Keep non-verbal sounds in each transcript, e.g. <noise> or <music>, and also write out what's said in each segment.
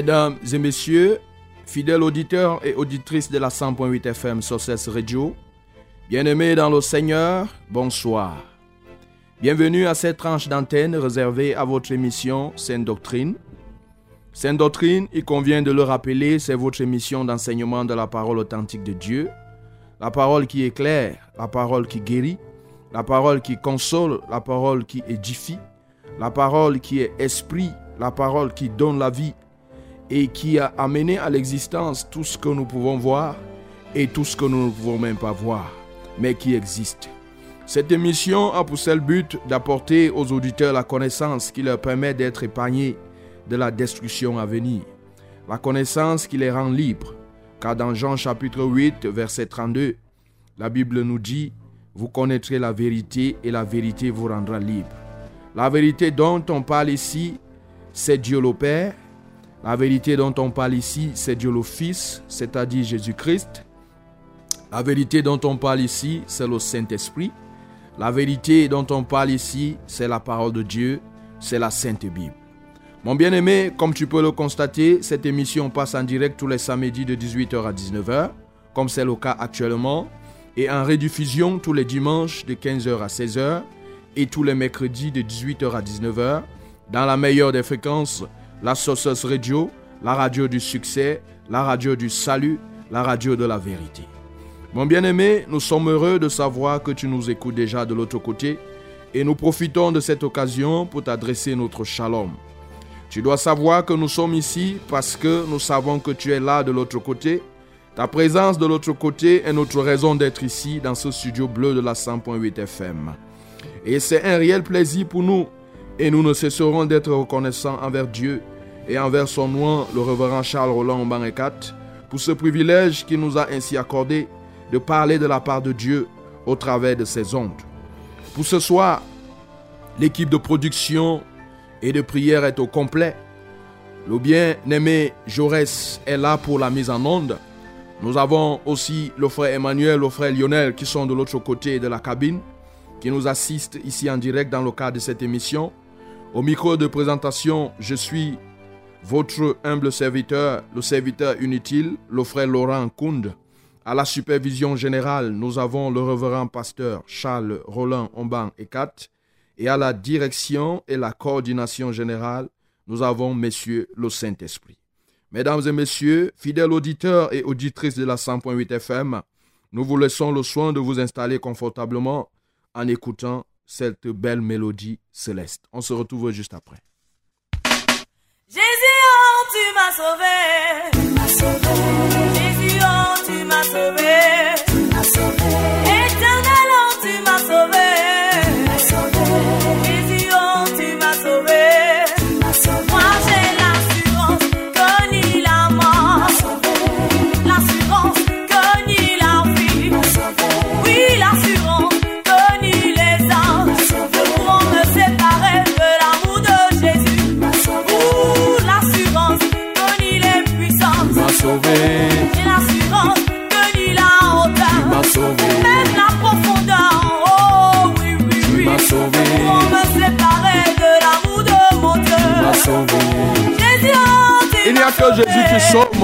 Mesdames et messieurs, fidèles auditeurs et auditrices de la 100.8 FM Sources Radio, bien-aimés dans le Seigneur, bonsoir. Bienvenue à cette tranche d'antenne réservée à votre émission Sainte Doctrine. Sainte Doctrine, il convient de le rappeler, c'est votre émission d'enseignement de la parole authentique de Dieu, la parole qui éclaire, la parole qui guérit, la parole qui console, la parole qui édifie, la parole qui est esprit, la parole qui donne la vie et qui a amené à l'existence tout ce que nous pouvons voir et tout ce que nous ne pouvons même pas voir, mais qui existe. Cette émission a pour seul but d'apporter aux auditeurs la connaissance qui leur permet d'être épargnés de la destruction à venir. La connaissance qui les rend libres, car dans Jean chapitre 8, verset 32, la Bible nous dit, Vous connaîtrez la vérité et la vérité vous rendra libre. La vérité dont on parle ici, c'est Dieu le Père, la vérité dont on parle ici, c'est Dieu le Fils, c'est-à-dire Jésus-Christ. La vérité dont on parle ici, c'est le Saint-Esprit. La vérité dont on parle ici, c'est la parole de Dieu, c'est la Sainte Bible. Mon bien-aimé, comme tu peux le constater, cette émission passe en direct tous les samedis de 18h à 19h, comme c'est le cas actuellement, et en rediffusion tous les dimanches de 15h à 16h et tous les mercredis de 18h à 19h, dans la meilleure des fréquences la Sources Radio, la radio du succès, la radio du salut, la radio de la vérité. Mon bien-aimé, nous sommes heureux de savoir que tu nous écoutes déjà de l'autre côté et nous profitons de cette occasion pour t'adresser notre shalom. Tu dois savoir que nous sommes ici parce que nous savons que tu es là de l'autre côté. Ta présence de l'autre côté est notre raison d'être ici dans ce studio bleu de la 100.8 FM. Et c'est un réel plaisir pour nous et nous ne cesserons d'être reconnaissants envers Dieu et envers son nom, le révérend Charles Roland Mbangekat, pour ce privilège qu'il nous a ainsi accordé de parler de la part de Dieu au travers de ses ondes. Pour ce soir, l'équipe de production et de prière est au complet. Le bien-aimé Jaurès est là pour la mise en onde. Nous avons aussi le frère Emmanuel, le frère Lionel qui sont de l'autre côté de la cabine, qui nous assistent ici en direct dans le cadre de cette émission. Au micro de présentation, je suis votre humble serviteur, le serviteur inutile, le frère Laurent Kound. À la supervision générale, nous avons le révérend pasteur Charles Roland Omban Ekat. Et à la direction et la coordination générale, nous avons Messieurs le Saint-Esprit. Mesdames et messieurs, fidèles auditeurs et auditrices de la 100.8 FM, nous vous laissons le soin de vous installer confortablement en écoutant cette belle mélodie céleste. On se retrouve juste après. Jésus, oh, tu m'as sauvé. Tu m'as sauvé.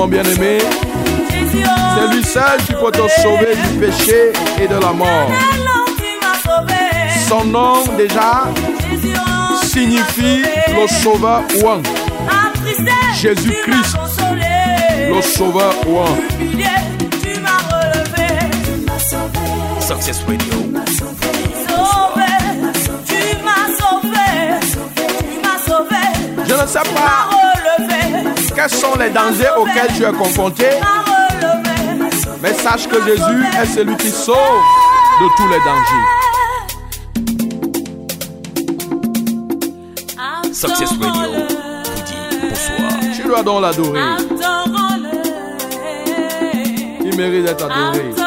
bien-aimé. C'est lui seul qui peut te sauver du péché et de la mort. Son nom déjà signifie le sauveur ouan. Jésus-Christ, le sauveur ouan. Success Radio. Je ne sais pas quels sont les dangers auxquels tu es confronté, mais sache que Jésus est celui qui sauve de tous les dangers. Success Radio vous dit bonsoir. Tu dois donc l'adorer. Il mérite d'être adoré.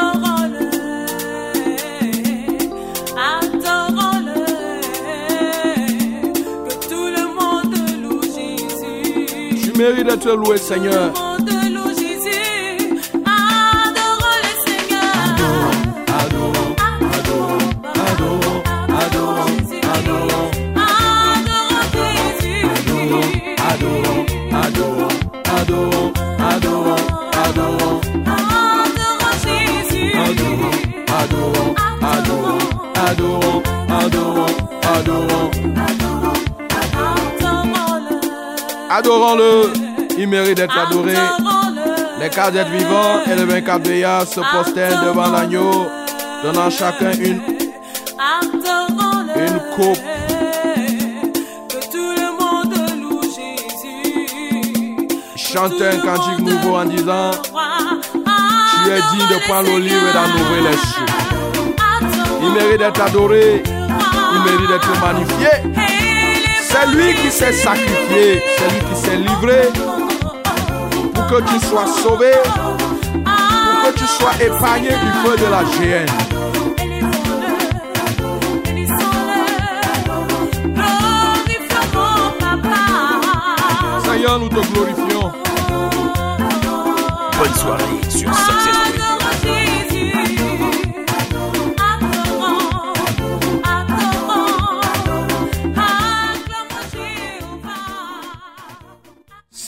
Mérite de louer, Seigneur. Adorons-le. Il mérite d'être adoré. Les êtres vivants et les 24 veillards se prosternent devant l'agneau, donnant chacun une, une coupe. Chantez un cantique nouveau en disant Tu es digne de prendre l'olive et d'en ouvrir les cieux. Il mérite d'être adoré. Il mérite d'être magnifié. C'est lui qui s'est sacrifié. C'est lui qui s'est livré pour que tu sois sauvé, pour que tu sois épargné du feu de la géhenne. Seigneur, nous te glorifions.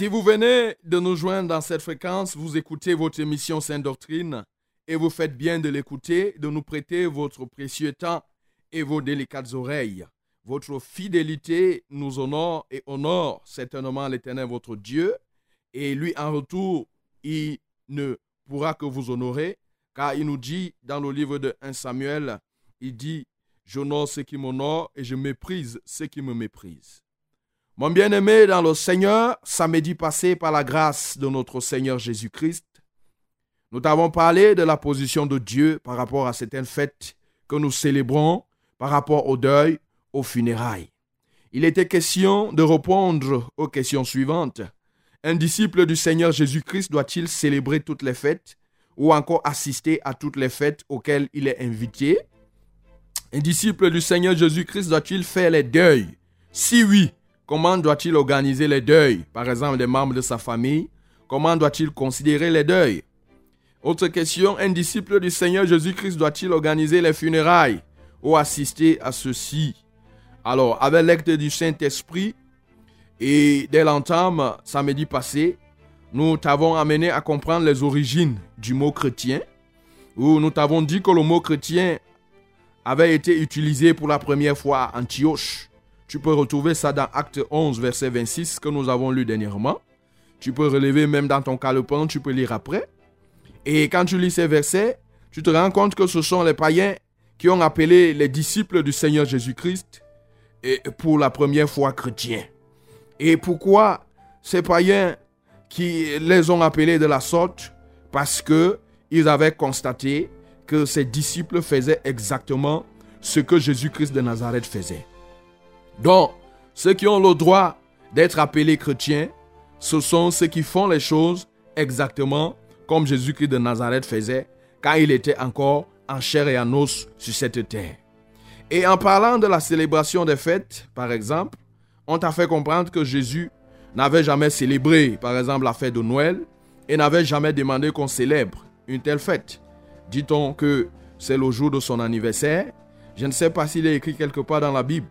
Si vous venez de nous joindre dans cette fréquence, vous écoutez votre émission Sainte Doctrine et vous faites bien de l'écouter, de nous prêter votre précieux temps et vos délicates oreilles. Votre fidélité nous honore et honore certainement l'Éternel votre Dieu et lui en retour, il ne pourra que vous honorer car il nous dit dans le livre de 1 Samuel, il dit, j'honore ceux qui m'honorent et je méprise ceux qui me méprisent. Mon bien-aimé dans le Seigneur, samedi passé par la grâce de notre Seigneur Jésus-Christ, nous t'avons parlé de la position de Dieu par rapport à certaines fêtes que nous célébrons, par rapport au deuil, aux funérailles. Il était question de répondre aux questions suivantes. Un disciple du Seigneur Jésus-Christ doit-il célébrer toutes les fêtes ou encore assister à toutes les fêtes auxquelles il est invité? Un disciple du Seigneur Jésus-Christ doit-il faire les deuils? Si oui, Comment doit-il organiser les deuils, par exemple des membres de sa famille? Comment doit-il considérer les deuils? Autre question, un disciple du Seigneur Jésus-Christ doit-il organiser les funérailles ou assister à ceci Alors, avec l'acte du Saint-Esprit et dès l'entame samedi passé, nous t'avons amené à comprendre les origines du mot chrétien, où nous t'avons dit que le mot chrétien avait été utilisé pour la première fois à Antioche. Tu peux retrouver ça dans Acte 11, verset 26 que nous avons lu dernièrement. Tu peux relever même dans ton calepin, tu peux lire après. Et quand tu lis ces versets, tu te rends compte que ce sont les païens qui ont appelé les disciples du Seigneur Jésus-Christ pour la première fois chrétiens. Et pourquoi ces païens qui les ont appelés de la sorte? Parce que ils avaient constaté que ces disciples faisaient exactement ce que Jésus-Christ de Nazareth faisait. Donc, ceux qui ont le droit d'être appelés chrétiens, ce sont ceux qui font les choses exactement comme Jésus-Christ de Nazareth faisait quand il était encore en chair et en os sur cette terre. Et en parlant de la célébration des fêtes, par exemple, on t'a fait comprendre que Jésus n'avait jamais célébré, par exemple, la fête de Noël et n'avait jamais demandé qu'on célèbre une telle fête. Dit-on que c'est le jour de son anniversaire Je ne sais pas s'il est écrit quelque part dans la Bible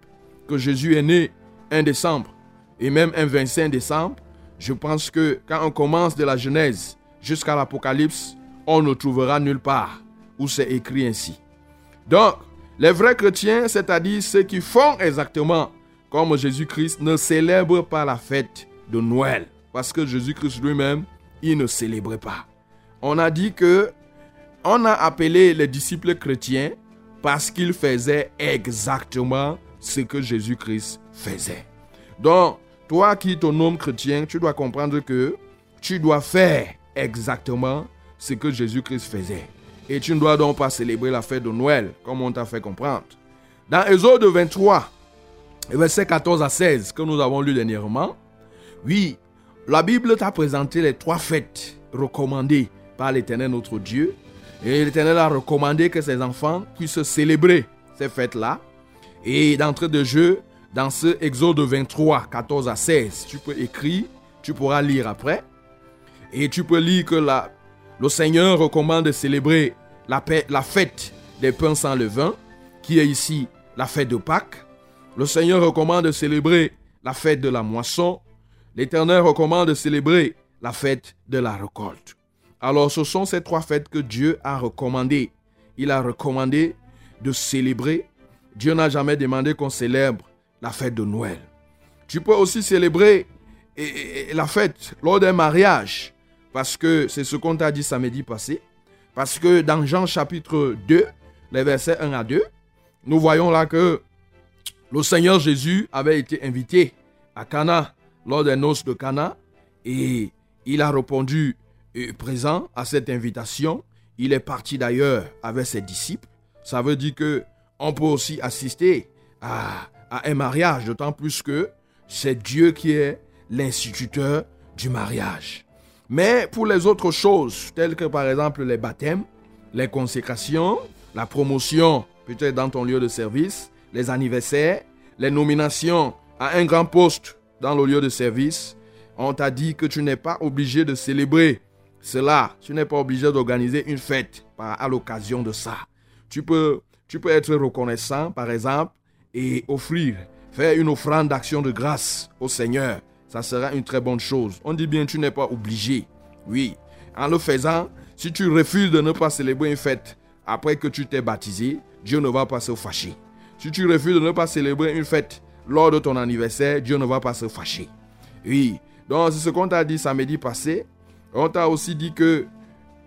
que Jésus est né un décembre et même un 25 décembre. Je pense que quand on commence de la Genèse jusqu'à l'Apocalypse, on ne trouvera nulle part où c'est écrit ainsi. Donc, les vrais chrétiens, c'est-à-dire ceux qui font exactement comme Jésus-Christ, ne célèbrent pas la fête de Noël. Parce que Jésus-Christ lui-même, il ne célébrait pas. On a dit que on a appelé les disciples chrétiens parce qu'ils faisaient exactement ce que Jésus-Christ faisait. Donc, toi qui ton homme chrétien, tu dois comprendre que tu dois faire exactement ce que Jésus-Christ faisait. Et tu ne dois donc pas célébrer la fête de Noël, comme on t'a fait comprendre. Dans Exode 23, versets 14 à 16, que nous avons lu dernièrement, oui, la Bible t'a présenté les trois fêtes recommandées par l'Éternel notre Dieu. Et l'Éternel a recommandé que ses enfants puissent célébrer ces fêtes-là. Et d'entrée de jeu, dans ce Exode 23, 14 à 16, tu peux écrire, tu pourras lire après. Et tu peux lire que la, le Seigneur recommande de célébrer la, la fête des pains sans levain, qui est ici la fête de Pâques. Le Seigneur recommande de célébrer la fête de la moisson. L'Éternel recommande de célébrer la fête de la récolte. Alors ce sont ces trois fêtes que Dieu a recommandées. Il a recommandé de célébrer. Dieu n'a jamais demandé qu'on célèbre la fête de Noël. Tu peux aussi célébrer la fête lors d'un mariage, parce que c'est ce qu'on t'a dit samedi passé. Parce que dans Jean chapitre 2, les versets 1 à 2, nous voyons là que le Seigneur Jésus avait été invité à Cana lors des noces de Cana et il a répondu euh, présent à cette invitation. Il est parti d'ailleurs avec ses disciples. Ça veut dire que on peut aussi assister à, un mariage, d'autant plus que c'est Dieu qui est l'instituteur du mariage. Mais pour les autres choses, telles que par exemple les baptêmes, les consécrations, la promotion peut-être dans ton lieu de service, les anniversaires, les nominations à un grand poste dans le lieu de service, on t'a dit que tu n'es pas obligé de célébrer cela. Tu n'es pas obligé d'organiser une fête à l'occasion de ça. Tu peux, tu peux être reconnaissant, par exemple, et offrir, faire une offrande d'action de grâce au Seigneur. Ça sera une très bonne chose. On dit bien, tu n'es pas obligé. Oui. En le faisant, si tu refuses de ne pas célébrer une fête après que tu t'es baptisé, Dieu ne va pas se fâcher. Si tu refuses de ne pas célébrer une fête lors de ton anniversaire, Dieu ne va pas se fâcher. Oui. Donc, c'est ce qu'on t'a dit samedi passé. On t'a aussi dit que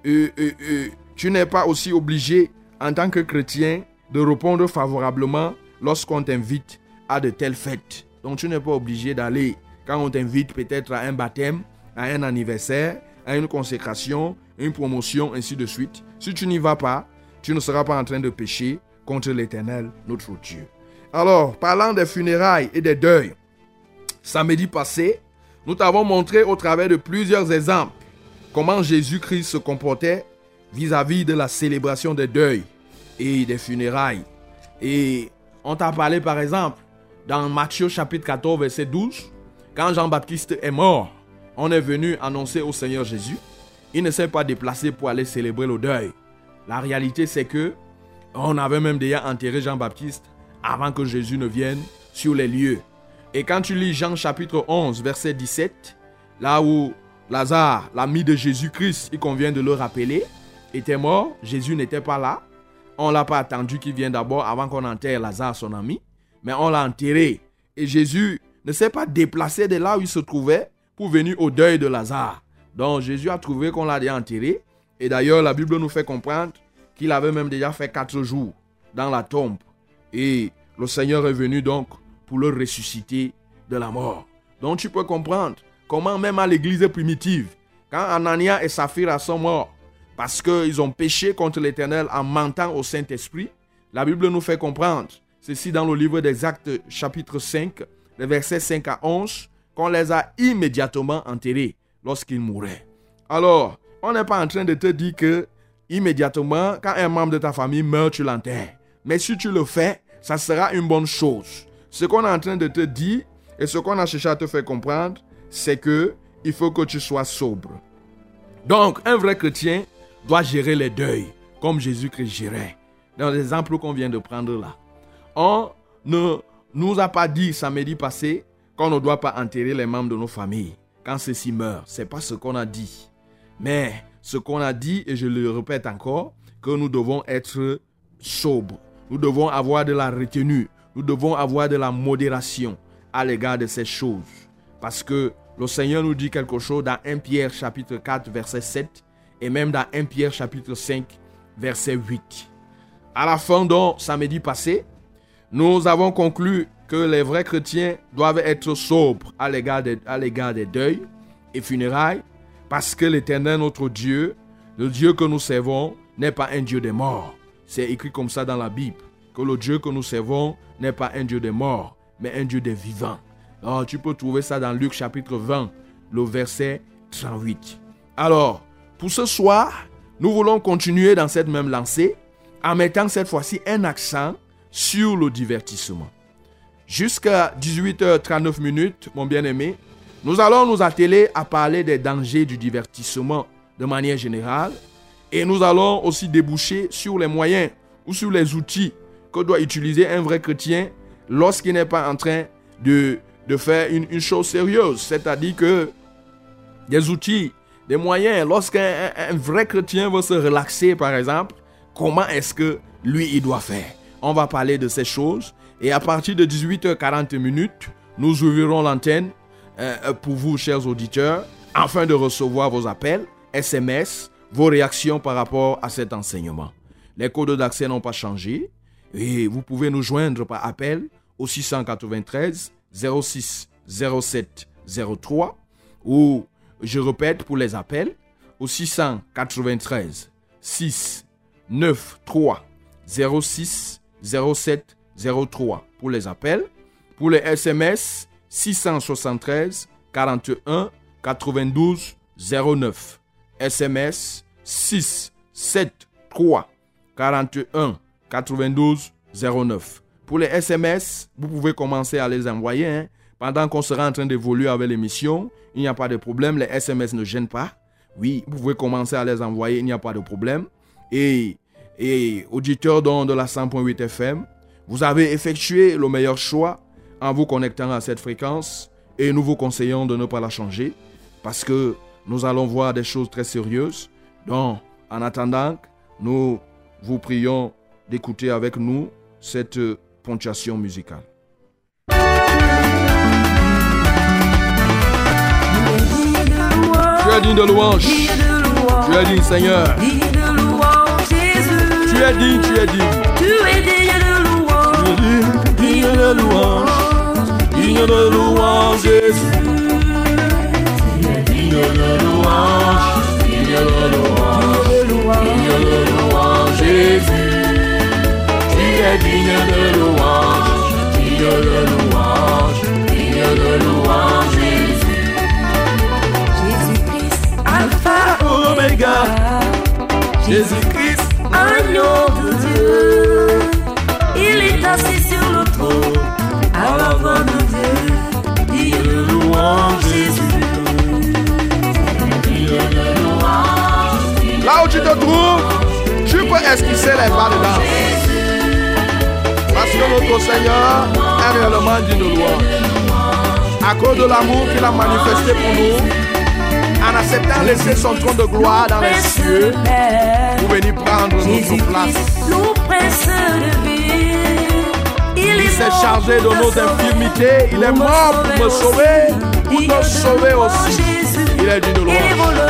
euh, euh, euh, tu n'es pas aussi obligé, en tant que chrétien, de répondre favorablement lorsqu'on t'invite à de telles fêtes. Donc, tu n'es pas obligé d'aller quand on t'invite peut-être à un baptême, à un anniversaire, à une consécration, une promotion, ainsi de suite. Si tu n'y vas pas, tu ne seras pas en train de pécher contre l'Éternel, notre Dieu. Alors, parlant des funérailles et des deuils, samedi passé, nous t'avons montré au travers de plusieurs exemples comment Jésus-Christ se comportait vis-à-vis de la célébration des deuils et des funérailles. Et on t'a parlé par exemple dans Matthieu chapitre 14 verset 12, quand Jean-Baptiste est mort, on est venu annoncer au Seigneur Jésus. Il ne s'est pas déplacé pour aller célébrer le deuil. La réalité c'est que on avait même déjà enterré Jean-Baptiste avant que Jésus ne vienne sur les lieux. Et quand tu lis Jean chapitre 11, verset 17, là où Lazare, l'ami de Jésus-Christ, il convient de le rappeler, était mort, Jésus n'était pas là. On ne l'a pas attendu qu'il vienne d'abord avant qu'on enterre Lazare, son ami, mais on l'a enterré. Et Jésus ne s'est pas déplacé de là où il se trouvait pour venir au deuil de Lazare. Donc Jésus a trouvé qu'on l'a déjà enterré. Et d'ailleurs, la Bible nous fait comprendre qu'il avait même déjà fait quatre jours dans la tombe. Et le Seigneur est venu donc pour le ressusciter de la mort. Donc tu peux comprendre comment même à l'église primitive, quand Anania et Saphira sont morts, parce qu'ils ont péché contre l'Éternel en mentant au Saint-Esprit, la Bible nous fait comprendre, ceci dans le livre des Actes chapitre 5, les versets 5 à 11, qu'on les a immédiatement enterrés lorsqu'ils mouraient. Alors, on n'est pas en train de te dire que immédiatement, quand un membre de ta famille meurt, tu l'enterres. Mais si tu le fais, ça sera une bonne chose. Ce qu'on est en train de te dire et ce qu'on a cherché à te faire comprendre, c'est que il faut que tu sois sobre. Donc, un vrai chrétien doit gérer les deuils comme Jésus-Christ gérait. Dans l'exemple qu'on vient de prendre là. On ne nous a pas dit samedi passé qu'on ne doit pas enterrer les membres de nos familles quand ceux-ci meurent. C'est pas ce qu'on a dit. Mais ce qu'on a dit, et je le répète encore, que nous devons être sobres. Nous devons avoir de la retenue. Nous devons avoir de la modération à l'égard de ces choses. Parce que le Seigneur nous dit quelque chose dans 1 Pierre chapitre 4 verset 7 et même dans 1 Pierre chapitre 5 verset 8. À la fin donc samedi passé, nous avons conclu que les vrais chrétiens doivent être sobres à l'égard des, des deuils et funérailles, parce que l'Éternel, notre Dieu, le Dieu que nous servons, n'est pas un Dieu des morts. C'est écrit comme ça dans la Bible, que le Dieu que nous servons n'est pas un Dieu des morts, mais un Dieu des vivants. Alors, tu peux trouver ça dans Luc chapitre 20, le verset 38. Alors, pour ce soir, nous voulons continuer dans cette même lancée en mettant cette fois-ci un accent sur le divertissement. Jusqu'à 18h39 minutes, mon bien-aimé, nous allons nous atteler à parler des dangers du divertissement de manière générale et nous allons aussi déboucher sur les moyens ou sur les outils que doit utiliser un vrai chrétien lorsqu'il n'est pas en train de, faire une, une chose sérieuse. C'est-à-dire que des outils, des moyens, lorsqu'un un- un vrai chrétien veut se relaxer, par exemple, comment est-ce que lui, il doit faire? On va parler de ces choses. Et à partir de 18h40 minutes, nous ouvrirons l'antenne euh, euh, pour vous, chers auditeurs, afin de recevoir vos appels, SMS, vos réactions par rapport à cet enseignement. Les codes d'accès n'ont pas changé et vous pouvez nous joindre par appel au 693 06 07 03 ou, je répète pour les appels, au 693 6 9 3 06 07 03 pour les appels. Pour les SMS, 673 41 92 09. SMS 6 7 3 41 92 09. Pour les SMS, vous pouvez commencer à les envoyer. hein. Pendant qu'on sera en train d'évoluer avec l'émission, il n'y a pas de problème. Les SMS ne gênent pas. Oui, vous pouvez commencer à les envoyer, il n'y a pas de problème. Et, auditeurs de la 100.8 FM, vous avez effectué le meilleur choix en vous connectant à cette fréquence et nous vous conseillons de ne pas la changer parce que nous allons voir des choses très sérieuses. Donc, en attendant, nous vous prions d'écouter avec nous cette ponctuation musicale. Es digne de louange. Tu es digne, Seigneur. Tu es digne, tu es digne. Tu es digne de louange, Digne de louange. Digne de louange, Jésus. Digne de louange. Digne de louange. Digne de louange, Jésus. Tu es digne de louange. Digne de louange. Digne de louange, Jésus-Christ. agneau de Dieu. Il est assis sur le trône, à l'avant de Dieu. Digne de louange, Jésus. Là où tu te trouves, tu peux esquisser les pas de danse. Parce que notre Seigneur est réellement digne de louange. À cause de l'amour qu'il a manifesté pour nous, en acceptant laisser son trône de gloire dans les cieux, pour venir prendre notre place. nous. Il Il est s'est chargé de nos infirmités. Il est mort pour me sauver, pour de sauver aussi. Il est digne de il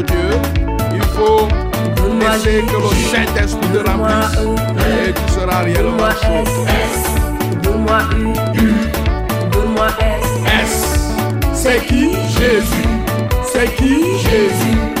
de Dieu. Il faut laisser que le Saint-Esprit te remplisse. Et tu seras réellement chaud. Donne-moi U, donne-moi S. S. C'est qui? Jésus. C'est qui? Jésus.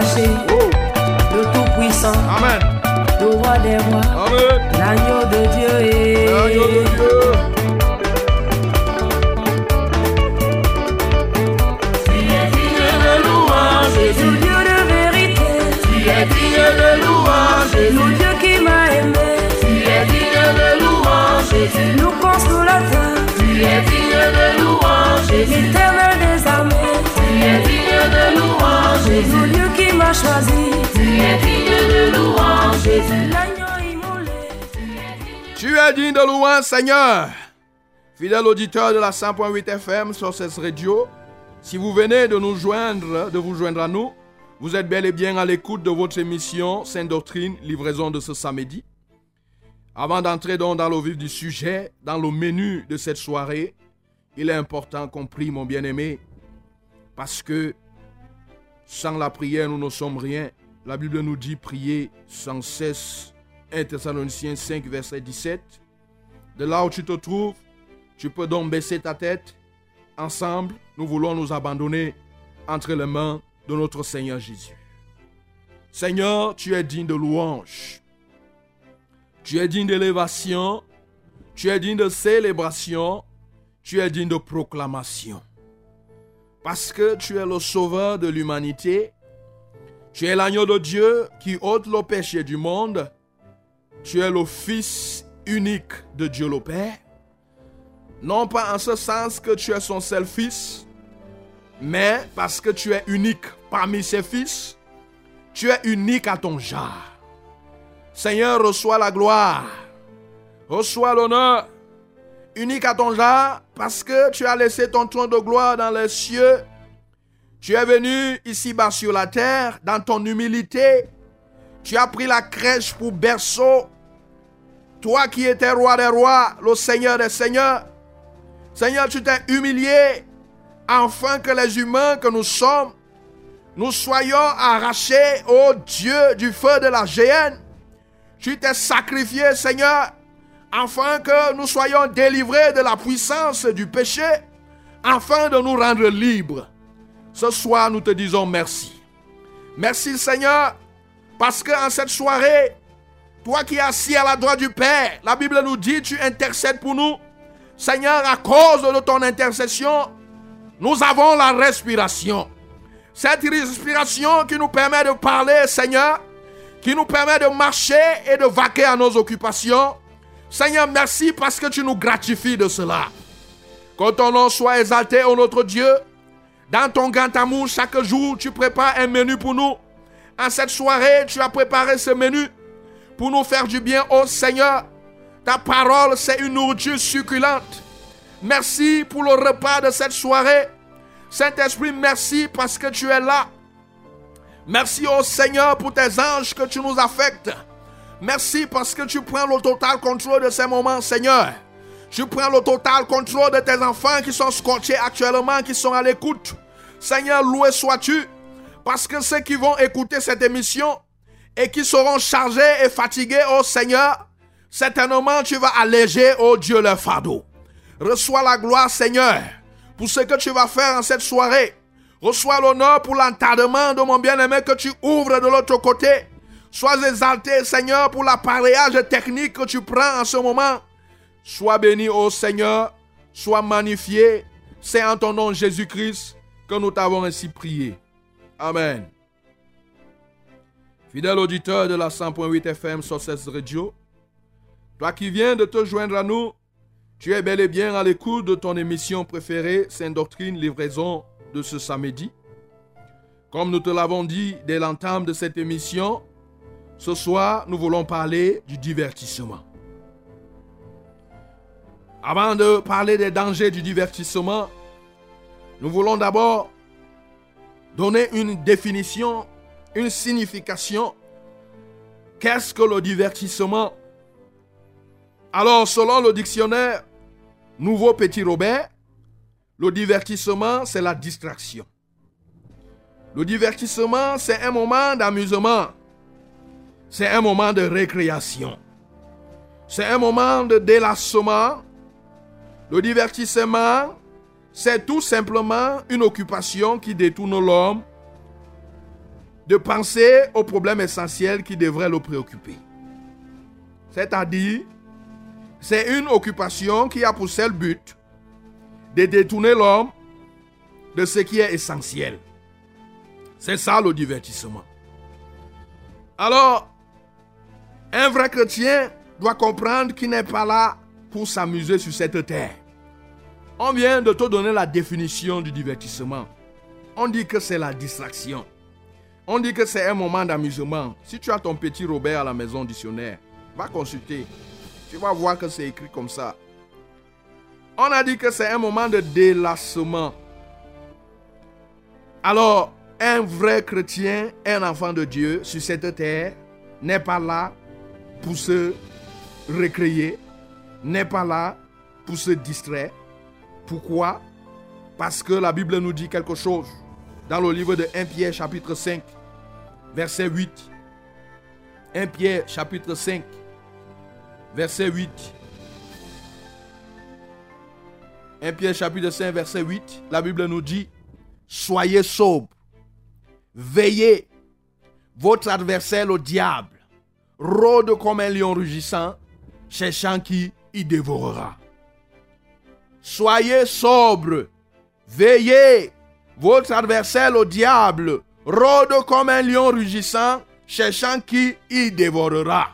Le tout-puissant, Amen. le roi des rois, Amen. l'agneau de Dieu est. Agneau de Dieu. Jésus, Dieu de vérité, Tu es digne de louange. le Dieu qui m'a aimé, Tu es digne de louange. Jésus. le consolateur, Tu es digne de louange. Jésus. l'éternel Tu es digne de louange. Tu de louange, Seigneur. Fidèle auditeur de la 100.8 FM sur cette radio, si vous venez de nous joindre, de vous joindre à nous, vous êtes bel et bien à l'écoute de votre émission Sainte Doctrine, livraison de ce samedi. Avant d'entrer dans le vif du sujet, dans le menu de cette soirée, il est important qu'on prie, mon bien-aimé, parce que sans la prière, nous ne sommes rien. La Bible nous dit prier sans cesse. 1 Thessaloniciens 5, verset 17. De là où tu te trouves, tu peux donc baisser ta tête. Ensemble, nous voulons nous abandonner entre les mains de notre Seigneur Jésus. Seigneur, tu es digne de louange. Tu es digne d'élévation. Tu es digne de célébration. Tu es digne de proclamation. Parce que tu es le sauveur de l'humanité. Tu es l'agneau de Dieu qui ôte le péché du monde. Tu es le Fils unique de Dieu le Père. Non pas en ce sens que tu es son seul fils, mais parce que tu es unique parmi ses fils. Tu es unique à ton genre. Seigneur, reçois la gloire. Reçois l'honneur. Unique à ton genre parce que tu as laissé ton trône de gloire dans les cieux. Tu es venu ici-bas sur la terre dans ton humilité. Tu as pris la crèche pour berceau. Toi qui étais roi des rois, le Seigneur des seigneurs. Seigneur, tu t'es humilié afin que les humains que nous sommes, nous soyons arrachés au Dieu du feu de la géhenne. Tu t'es sacrifié, Seigneur, afin que nous soyons délivrés de la puissance du péché, afin de nous rendre libres. Ce soir, nous te disons merci. Merci, Seigneur, parce que en cette soirée, toi qui es assis à la droite du Père, la Bible nous dit, tu intercèdes pour nous. Seigneur, à cause de ton intercession, nous avons la respiration. Cette respiration qui nous permet de parler, Seigneur, qui nous permet de marcher et de vaquer à nos occupations. Seigneur, merci parce que tu nous gratifies de cela. Que ton nom soit exalté, ô notre Dieu. Dans ton grand amour, chaque jour, tu prépares un menu pour nous. En cette soirée, tu as préparé ce menu pour nous faire du bien, ô Seigneur. Ta parole, c'est une nourriture succulente. Merci pour le repas de cette soirée. Saint-Esprit, merci parce que tu es là. Merci au Seigneur pour tes anges que tu nous affectes. Merci parce que tu prends le total contrôle de ces moments, Seigneur. Tu prends le total contrôle de tes enfants qui sont scotchés actuellement, qui sont à l'écoute. Seigneur, loué sois-tu. Parce que ceux qui vont écouter cette émission et qui seront chargés et fatigués, oh Seigneur, certainement tu vas alléger, oh Dieu, leur fardeau. Reçois la gloire, Seigneur, pour ce que tu vas faire en cette soirée. Reçois l'honneur pour l'entardement de mon bien-aimé que tu ouvres de l'autre côté. Sois exalté, Seigneur, pour l'appareillage technique que tu prends en ce moment. Sois béni, ô Seigneur. Sois magnifié. C'est en ton nom, Jésus-Christ, que nous t'avons ainsi prié. Amen. Fidèle auditeur de la 100.8 FM sur radio, toi qui viens de te joindre à nous, tu es bel et bien à l'écoute de ton émission préférée, Sainte Doctrine, livraison de ce samedi. Comme nous te l'avons dit dès l'entame de cette émission, ce soir, nous voulons parler du divertissement. Avant de parler des dangers du divertissement, nous voulons d'abord donner une définition, une signification. Qu'est-ce que le divertissement? Alors, selon le dictionnaire Nouveau Petit Robert, le divertissement, c'est la distraction. Le divertissement, c'est un moment d'amusement. C'est un moment de récréation. C'est un moment de délassement. Le divertissement, c'est tout simplement une occupation qui détourne l'homme de penser aux problèmes essentiels qui devraient le préoccuper. C'est-à-dire, c'est une occupation qui a pour seul but de détourner l'homme de ce qui est essentiel. C'est ça le divertissement. Alors, un vrai chrétien doit comprendre qu'il n'est pas là pour s'amuser sur cette terre. On vient de te donner la définition du divertissement. On dit que c'est la distraction. On dit que c'est un moment d'amusement. Si tu as ton petit Robert à la maison dictionnaire, va consulter. Tu vas voir que c'est écrit comme ça. On a dit que c'est un moment de délassement. Alors, un vrai chrétien, un enfant de Dieu sur cette terre, n'est pas là pour se récréer, n'est pas là pour se distraire. Pourquoi? Parce que la Bible nous dit quelque chose dans le livre de 1 Pierre chapitre 5, verset 8. 1 Pierre chapitre 5, verset 8. 1 Pierre chapitre 5, verset 8, la Bible nous dit, Soyez sobres, veillez, votre adversaire le diable rôde comme un lion rugissant, cherchant qui y dévorera. Soyez sobres, veillez, votre adversaire le diable rôde comme un lion rugissant, cherchant qui y dévorera.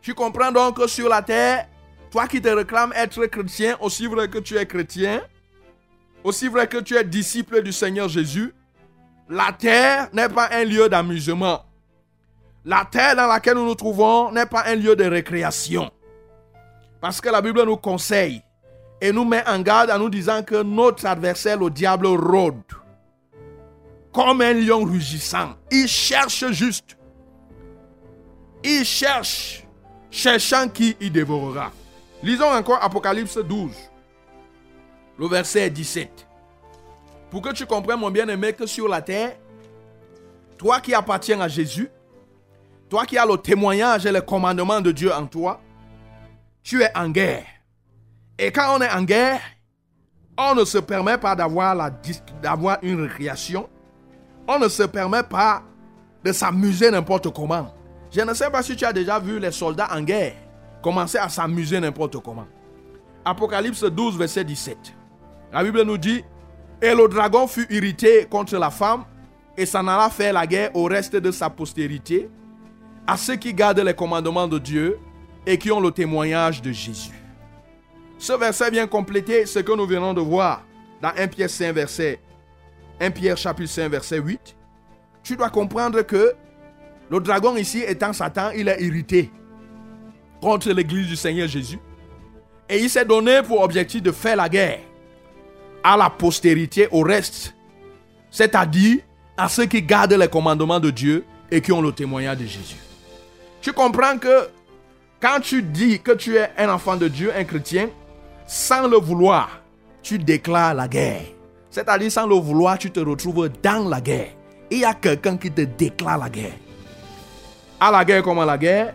Tu comprends donc que sur la terre, toi qui te réclames être chrétien, aussi vrai que tu es chrétien, aussi vrai que tu es disciple du Seigneur Jésus, la terre n'est pas un lieu d'amusement. La terre dans laquelle nous nous trouvons n'est pas un lieu de récréation. Parce que la Bible nous conseille et nous met en garde en nous disant que notre adversaire, le diable, rôde comme un lion rugissant. Il cherche juste. Il cherche, cherchant qui il dévorera. Lisons encore Apocalypse 12, le verset 17. Pour que tu comprennes, mon bien-aimé, que sur la terre, toi qui appartiens à Jésus, toi qui as le témoignage et le commandement de Dieu en toi, tu es en guerre. Et quand on est en guerre, on ne se permet pas d'avoir, une récréation. On ne se permet pas de s'amuser n'importe comment. Je ne sais pas si tu as déjà vu les soldats en guerre commencer à s'amuser n'importe comment. Apocalypse 12, verset 17. La Bible nous dit, et le dragon fut irrité contre la femme et s'en alla faire la guerre au reste de sa postérité, à ceux qui gardent les commandements de Dieu et qui ont le témoignage de Jésus. Ce verset vient compléter ce que nous venons de voir dans 1 Pierre 5, verset 1 Pierre chapitre 5, verset 8. Tu dois comprendre que le dragon ici étant Satan, il est irrité contre l'église du Seigneur Jésus. Et il s'est donné pour objectif de faire la guerre à la postérité, au reste. C'est-à-dire à ceux qui gardent les commandements de Dieu et qui ont le témoignage de Jésus. Tu comprends que quand tu dis que tu es un enfant de Dieu, un chrétien, sans le vouloir, tu déclares la guerre. C'est-à-dire sans le vouloir, tu te retrouves dans la guerre. Il y a quelqu'un qui te déclare la guerre. À la guerre comme à la guerre,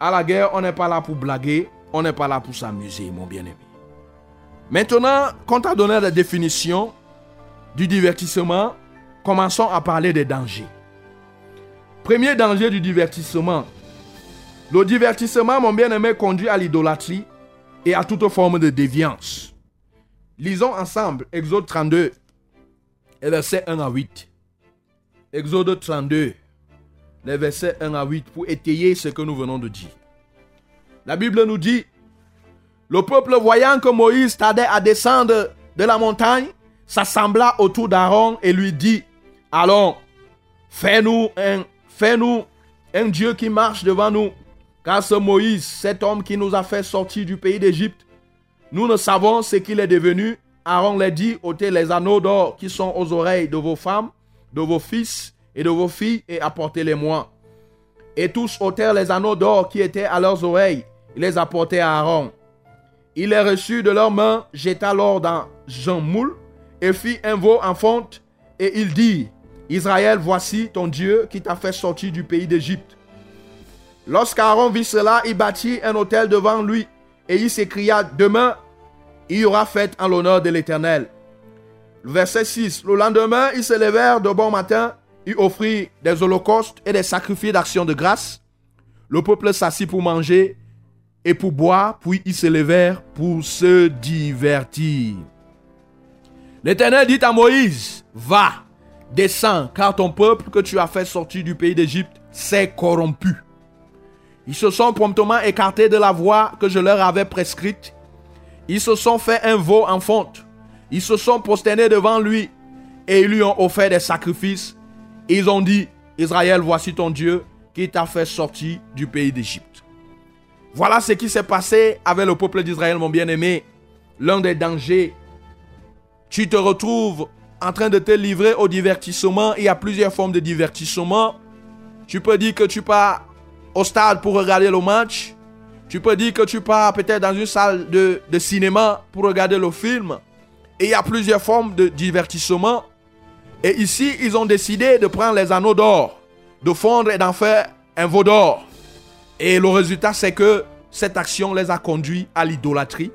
à la guerre, on n'est pas là pour blaguer, on n'est pas là pour s'amuser, mon bien-aimé. Maintenant qu'on t'a donné la définition du divertissement, commençons à parler des dangers. Premier danger du divertissement. Le divertissement, mon bien-aimé, conduit à l'idolâtrie et à toute forme de déviance. Lisons ensemble Exode 32, versets 1 à 8. Exode 32, les versets 1 à 8 pour étayer ce que nous venons de dire. La Bible nous dit, le peuple voyant que Moïse tardait à descendre de la montagne, s'assembla autour d'Aaron et lui dit, Allons, fais-nous un, fais-nous un Dieu qui marche devant nous. Car ce Moïse, cet homme qui nous a fait sortir du pays d'Égypte, nous ne savons ce qu'il est devenu. Aaron l'a dit, ôtez les anneaux d'or qui sont aux oreilles de vos femmes, de vos fils et de vos filles et apportez-les-moi. Et tous ôtèrent les anneaux d'or qui étaient à leurs oreilles. Il les apportait à Aaron. Il les reçut de leurs mains, jeta l'or dans un moule et fit un veau en fonte. Et il dit, Israël, voici ton Dieu qui t'a fait sortir du pays d'Égypte. Lorsqu'Aaron vit cela, il bâtit un autel devant lui et il s'écria, demain, il y aura fête en l'honneur de l'Éternel. Verset 6. Le lendemain, ils se levèrent de bon matin, ils offrirent des holocaustes et des sacrifices d'action de grâce. Le peuple s'assit pour manger et pour boire, puis ils se levèrent pour se divertir. L'Éternel dit à Moïse, va, descends, car ton peuple que tu as fait sortir du pays d'Égypte s'est corrompu. Ils se sont promptement écartés de la voie que je leur avais prescrite. Ils se sont fait un veau en fonte. Ils se sont prosternés devant lui et ils lui ont offert des sacrifices. Ils ont dit, Israël, voici ton Dieu qui t'a fait sortir du pays d'Égypte. Voilà ce qui s'est passé avec le peuple d'Israël, mon bien-aimé. L'un des dangers. Tu te retrouves en train de te livrer au divertissement. Il y a plusieurs formes de divertissement. Tu peux dire que tu pars au stade pour regarder le match. Tu peux dire que tu pars peut-être dans une salle de, cinéma pour regarder le film. Et il y a plusieurs formes de divertissement. Et ici, ils ont décidé de prendre les anneaux d'or, de fondre et d'en faire un veau d'or. Et le résultat, c'est que cette action les a conduits à l'idolâtrie.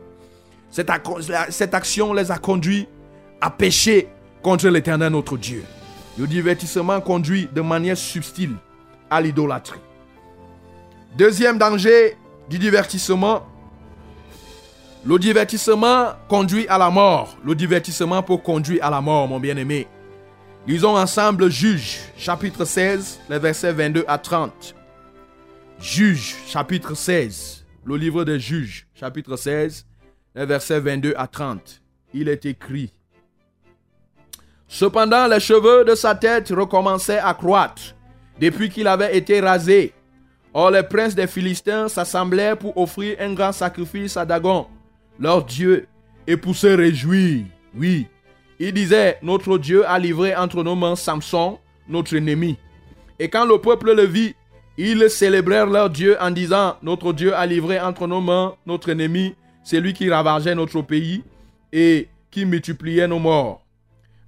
Cette, cette, action les a conduits à pécher contre l'éternel notre Dieu. Le divertissement conduit de manière subtile à l'idolâtrie. Deuxième danger du divertissement. Le divertissement conduit à la mort. Le divertissement peut conduire à la mort, mon bien-aimé. Lisons ensemble Juge, chapitre 16, les versets 22 à 30. Juge, chapitre 16. Le livre des Juges, chapitre 16, les versets 22 à 30. Il est écrit. Cependant, les cheveux de sa tête recommençaient à croître depuis qu'il avait été rasé. Or, les princes des Philistins s'assemblèrent pour offrir un grand sacrifice à Dagon, leur Dieu, et pour se réjouir. Oui, ils disaient, notre Dieu a livré entre nos mains Samson, notre ennemi. Et quand le peuple le vit, ils célébrèrent leur Dieu en disant, notre Dieu a livré entre nos mains notre ennemi, celui qui ravageait notre pays et qui multipliait nos morts.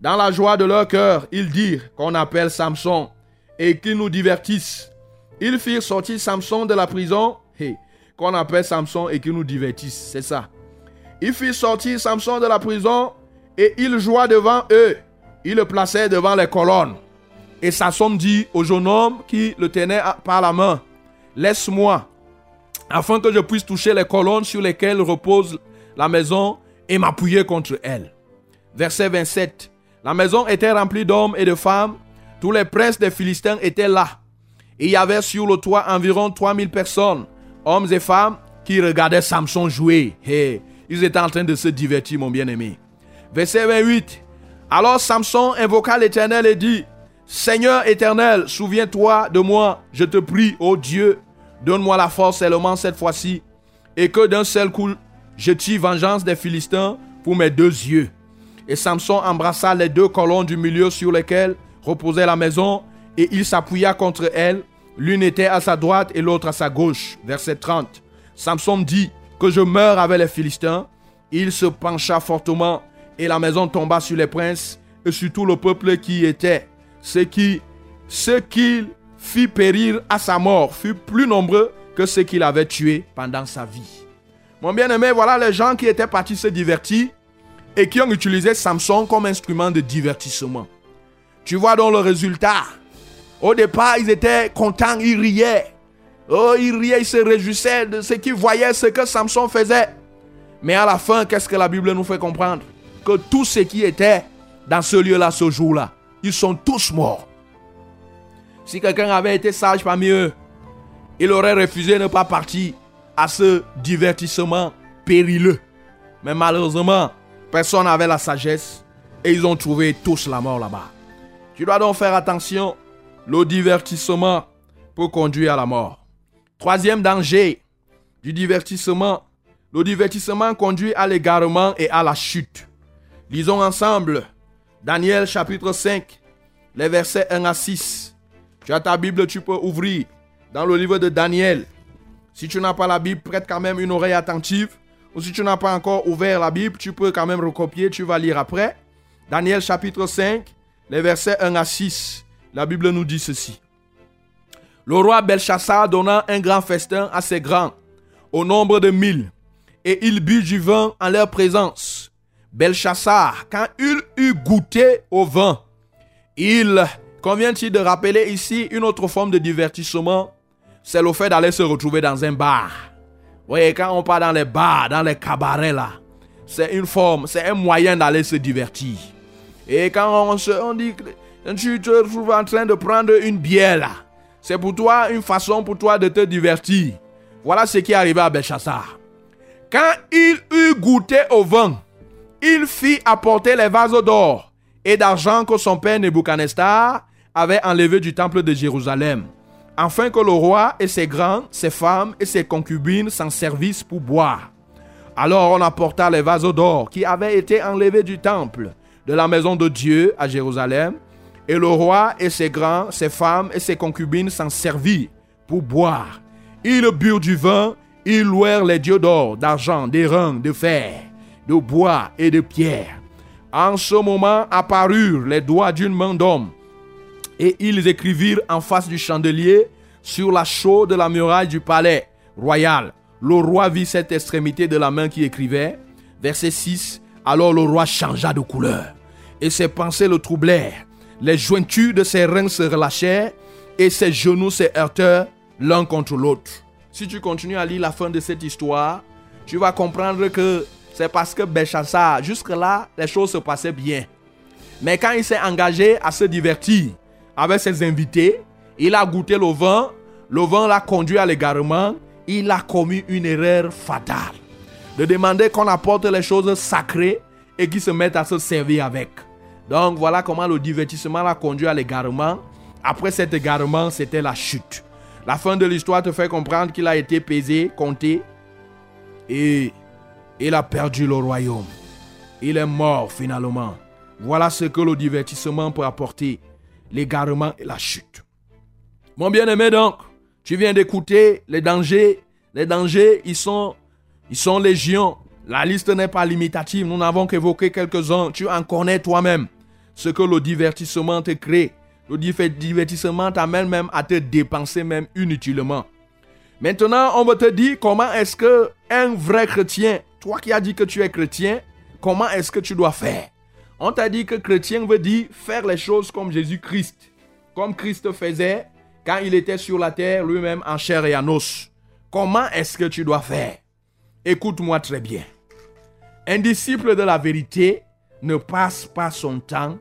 Dans la joie de leur cœur, ils dirent qu'on appelle Samson et qu'il nous divertisse. Ils firent sortir Samson de la prison, qu'on appelle Samson et qu'il nous divertisse, c'est ça. Ils firent sortir Samson de la prison et il joua devant eux. Il le plaçait devant les colonnes. Et Samson dit au jeune homme qui le tenait par la main, laisse-moi, afin que je puisse toucher les colonnes sur lesquelles repose la maison et m'appuyer contre elles. Verset 27. La maison était remplie d'hommes et de femmes. Tous les princes des Philistins étaient là. Il y avait sur le toit environ 3000 personnes, hommes et femmes, qui regardaient Samson jouer. Hey, ils étaient en train de se divertir, mon bien-aimé. Verset 28. Alors Samson invoqua l'Éternel et dit, Seigneur éternel, souviens-toi de moi, je te prie, ô Dieu, donne-moi la force seulement cette fois-ci, et que d'un seul coup, je tire vengeance des Philistins pour mes deux yeux. Et Samson embrassa les deux colonnes du milieu sur lesquelles reposait la maison, et il s'appuya contre elles. L'une était à sa droite et l'autre à sa gauche. Verset 30. Samson dit que je meurs avec les Philistins. Il se pencha fortement et la maison tomba sur les princes et sur tout le peuple qui y était. Ce qui, ce qu'il fit périr à sa mort fut plus nombreux que ceux qu'il avait tués pendant sa vie. Mon bien-aimé, voilà les gens qui étaient partis se divertir et qui ont utilisé Samson comme instrument de divertissement. Tu vois donc le résultat. Au départ, ils étaient contents, ils riaient. Oh, ils riaient, ils se réjouissaient de ce qu'ils voyaient, ce que Samson faisait. Mais à la fin, qu'est-ce que la Bible nous fait comprendre? Que tous ceux qui étaient dans ce lieu-là, ce jour-là, ils sont tous morts. Si quelqu'un avait été sage parmi eux, il aurait refusé de ne pas partir à ce divertissement périlleux. Mais malheureusement, personne n'avait la sagesse et ils ont trouvé tous la mort là-bas. Tu dois donc faire attention. Le divertissement peut conduire à la mort. Troisième danger du divertissement. Le divertissement conduit à l'égarement et à la chute. Lisons ensemble Daniel chapitre 5, les versets 1 à 6. Tu as ta Bible, tu peux ouvrir dans le livre de Daniel. Si tu n'as pas la Bible, prête quand même une oreille attentive. Ou si tu n'as pas encore ouvert la Bible, tu peux quand même recopier, tu vas lire après. Daniel chapitre 5, les versets 1 à 6. La Bible nous dit ceci. Le roi Belshazzar donna un grand festin à ses grands, au nombre de mille, et il but du vin en leur présence. Belshazzar, quand il eut goûté au vin, il convient-il de rappeler ici une autre forme de divertissement? C'est le fait d'aller se retrouver dans un bar. Vous voyez, quand on part dans les bars, dans les cabarets là, c'est une forme, c'est un moyen d'aller se divertir. Et quand on, se, on tu te retrouves en train de prendre une bière c'est pour toi une façon pour toi de te divertir. Voilà ce qui est arrivé à Belshazzar. Quand il eut goûté au vin, il fit apporter les vases d'or et d'argent que son père Nebuchadnezzar avait enlevé du temple de Jérusalem, afin que le roi et ses grands, ses femmes et ses concubines s'en servissent pour boire. Alors on apporta les vases d'or qui avaient été enlevés du temple de la maison de Dieu à Jérusalem, et le roi et ses grands, ses femmes et ses concubines s'en servirent pour boire. Ils burent du vin, ils louèrent les dieux d'or, d'argent, d'airain, de fer, de bois et de pierre. En ce moment apparurent les doigts d'une main d'homme, et ils écrivirent en face du chandelier sur la chaux de la muraille du palais royal. Le roi vit cette extrémité de la main qui écrivait. Verset 6. Alors le roi changea de couleur, et ses pensées le troublèrent. Les jointures de ses reins se relâchèrent, et ses genoux se heurtèrent l'un contre l'autre. Si tu continues à lire la fin de cette histoire, tu vas comprendre que c'est parce que Belshazzar, jusque-là, les choses se passaient bien. Mais quand il s'est engagé à se divertir avec ses invités, il a goûté le vin, le vin l'a conduit à l'égarement, il a commis une erreur fatale. De demander qu'on apporte les choses sacrées et qu'il se mette à se servir avec. Donc voilà comment le divertissement l'a conduit à l'égarement. Après cet égarement, c'était la chute. La fin de l'histoire te fait comprendre qu'il a été pesé, compté, et il a perdu le royaume. Il est mort finalement. Voilà ce que le divertissement peut apporter, l'égarement et la chute. Mon bien-aimé donc, tu viens d'écouter les dangers. Les dangers, ils sont, ils sont légions. La liste n'est pas limitative. Nous n'avons qu'évoqué quelques-uns. Tu en connais toi-même ce que le divertissement te crée. Le divertissement t'amène même à te dépenser même inutilement. Maintenant, on va te dire comment est-ce que un vrai chrétien, toi qui as dit que tu es chrétien, comment est-ce que tu dois faire? On t'a dit que chrétien veut dire faire les choses comme Jésus-Christ, comme Christ faisait quand il était sur la terre lui-même en chair et en os. Comment est-ce que tu dois faire? Écoute-moi très bien. Un disciple de la vérité ne passe pas son temps,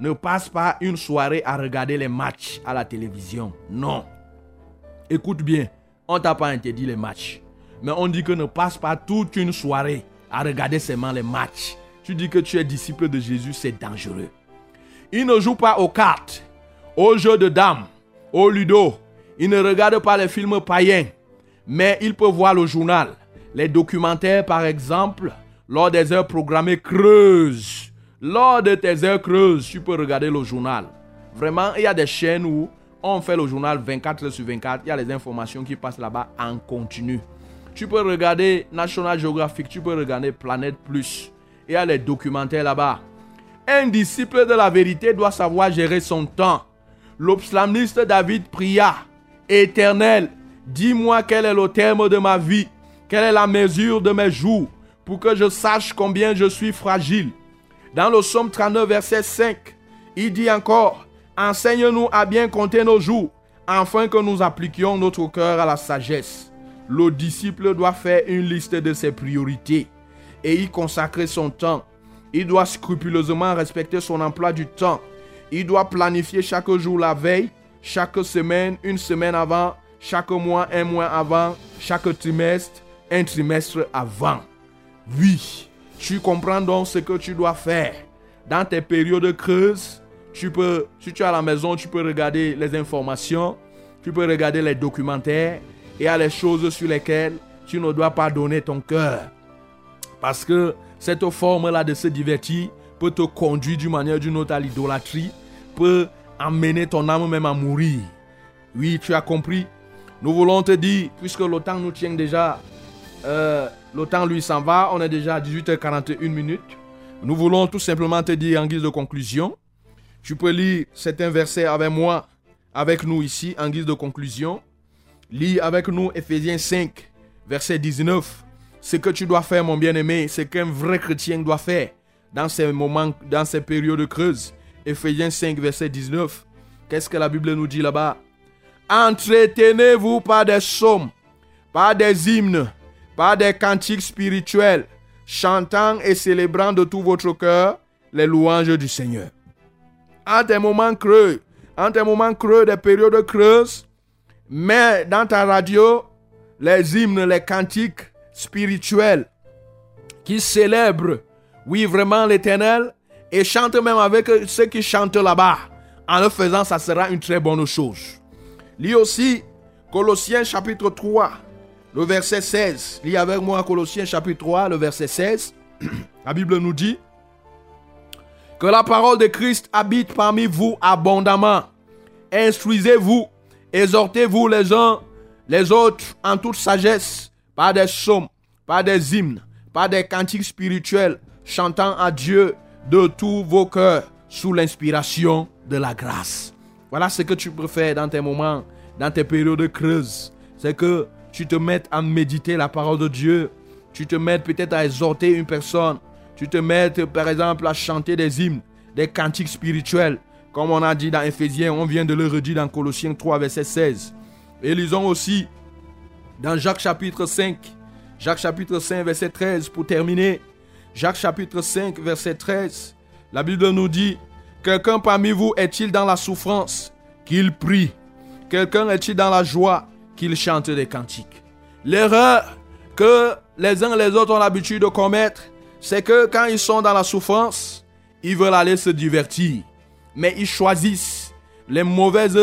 ne passe pas une soirée à regarder les matchs à la télévision. Non. Écoute bien, on t'a pas interdit les matchs. Mais on dit que ne passe pas toute une soirée à regarder seulement les matchs. Tu dis que tu es disciple de Jésus, c'est dangereux. Il ne joue pas aux cartes, aux jeux de dames, au ludo. Il ne regarde pas les films païens. Mais il peut voir le journal, les documentaires par exemple, lors des heures programmées creuses. Lors de tes heures creuses, tu peux regarder le journal. Vraiment, il y a des chaînes où on fait le journal 24 heures sur 24. Il y a les informations qui passent là-bas en continu. Tu peux regarder National Geographic, tu peux regarder Planète Plus. Il y a les documentaires là-bas. Un disciple de la vérité doit savoir gérer son temps. L'obslamiste David pria, Éternel, dis-moi quel est le terme de ma vie, quelle est la mesure de mes jours, pour que je sache combien je suis fragile? Dans le psaume 39, verset 5, il dit encore, Enseigne-nous à bien compter nos jours, afin que nous appliquions notre cœur à la sagesse. Le disciple doit faire une liste de ses priorités et y consacrer son temps. Il doit scrupuleusement respecter son emploi du temps. Il doit planifier chaque jour la veille, chaque semaine, une semaine avant, chaque mois, un mois avant, chaque trimestre, un trimestre avant. Oui, tu comprends donc ce que tu dois faire. Dans tes périodes creuses, tu peux, si tu es à la maison, tu peux regarder les informations, tu peux regarder les documentaires et a les choses sur lesquelles tu ne dois pas donner ton cœur. Parce que cette forme-là de se divertir peut te conduire d'une manière ou d'une autre à l'idolâtrie, peut amener ton âme même à mourir. Oui, tu as compris. Nous voulons te dire, puisque le temps nous tient déjà, euh, le temps lui s'en va, on est déjà à 18h41 minutes. Nous voulons tout simplement te dire en guise de conclusion, tu peux lire certains versets avec moi, avec nous ici, en guise de conclusion. Lis avec nous Ephésiens 5, verset 19. Ce que tu dois faire, mon bien-aimé, c'est qu'un vrai chrétien doit faire dans ces moments, dans ces périodes creuses. Ephésiens 5, verset 19. Qu'est-ce que la Bible nous dit là-bas? Entretenez-vous par des psaumes, par des hymnes, par des cantiques spirituels, chantant et célébrant de tout votre cœur les louanges du Seigneur. En des moments creux, en des moments creux, des périodes creuses, mais dans ta radio les hymnes, les cantiques spirituels qui célèbrent, oui, vraiment l'éternel et chante même avec ceux qui chantent là-bas. En le faisant, ça sera une très bonne chose. Lis aussi Colossiens chapitre 3, le verset 16. Lis avec moi Colossiens chapitre 3, le verset 16. <clears throat> La Bible nous dit que la parole de Christ habite parmi vous abondamment. Instruisez-vous, exhortez-vous les uns les autres en toute sagesse, par des psaumes, par des hymnes, par des cantiques spirituels, chantant à Dieu de tous vos cœurs sous l'inspiration de la grâce. Voilà ce que tu peux faire dans tes moments, dans tes périodes creuses. C'est que tu te mettes à méditer la parole de Dieu. Tu te mettes peut-être à exhorter une personne. Tu te mettes par exemple à chanter des hymnes, des cantiques spirituels. Comme on a dit dans Ephésiens, on vient de le redire dans Colossiens 3, verset 16. Et lisons aussi dans Jacques chapitre 5. Jacques chapitre 5, verset 13 pour terminer. Jacques chapitre 5, verset 13. La Bible nous dit, quelqu'un parmi vous est-il dans la souffrance? Qu'il prie. Quelqu'un est-il dans la joie? Qu'il chante des cantiques. L'erreur que les uns et les autres ont l'habitude de commettre, c'est que quand ils sont dans la souffrance, ils veulent aller se divertir. Mais ils choisissent les mauvaises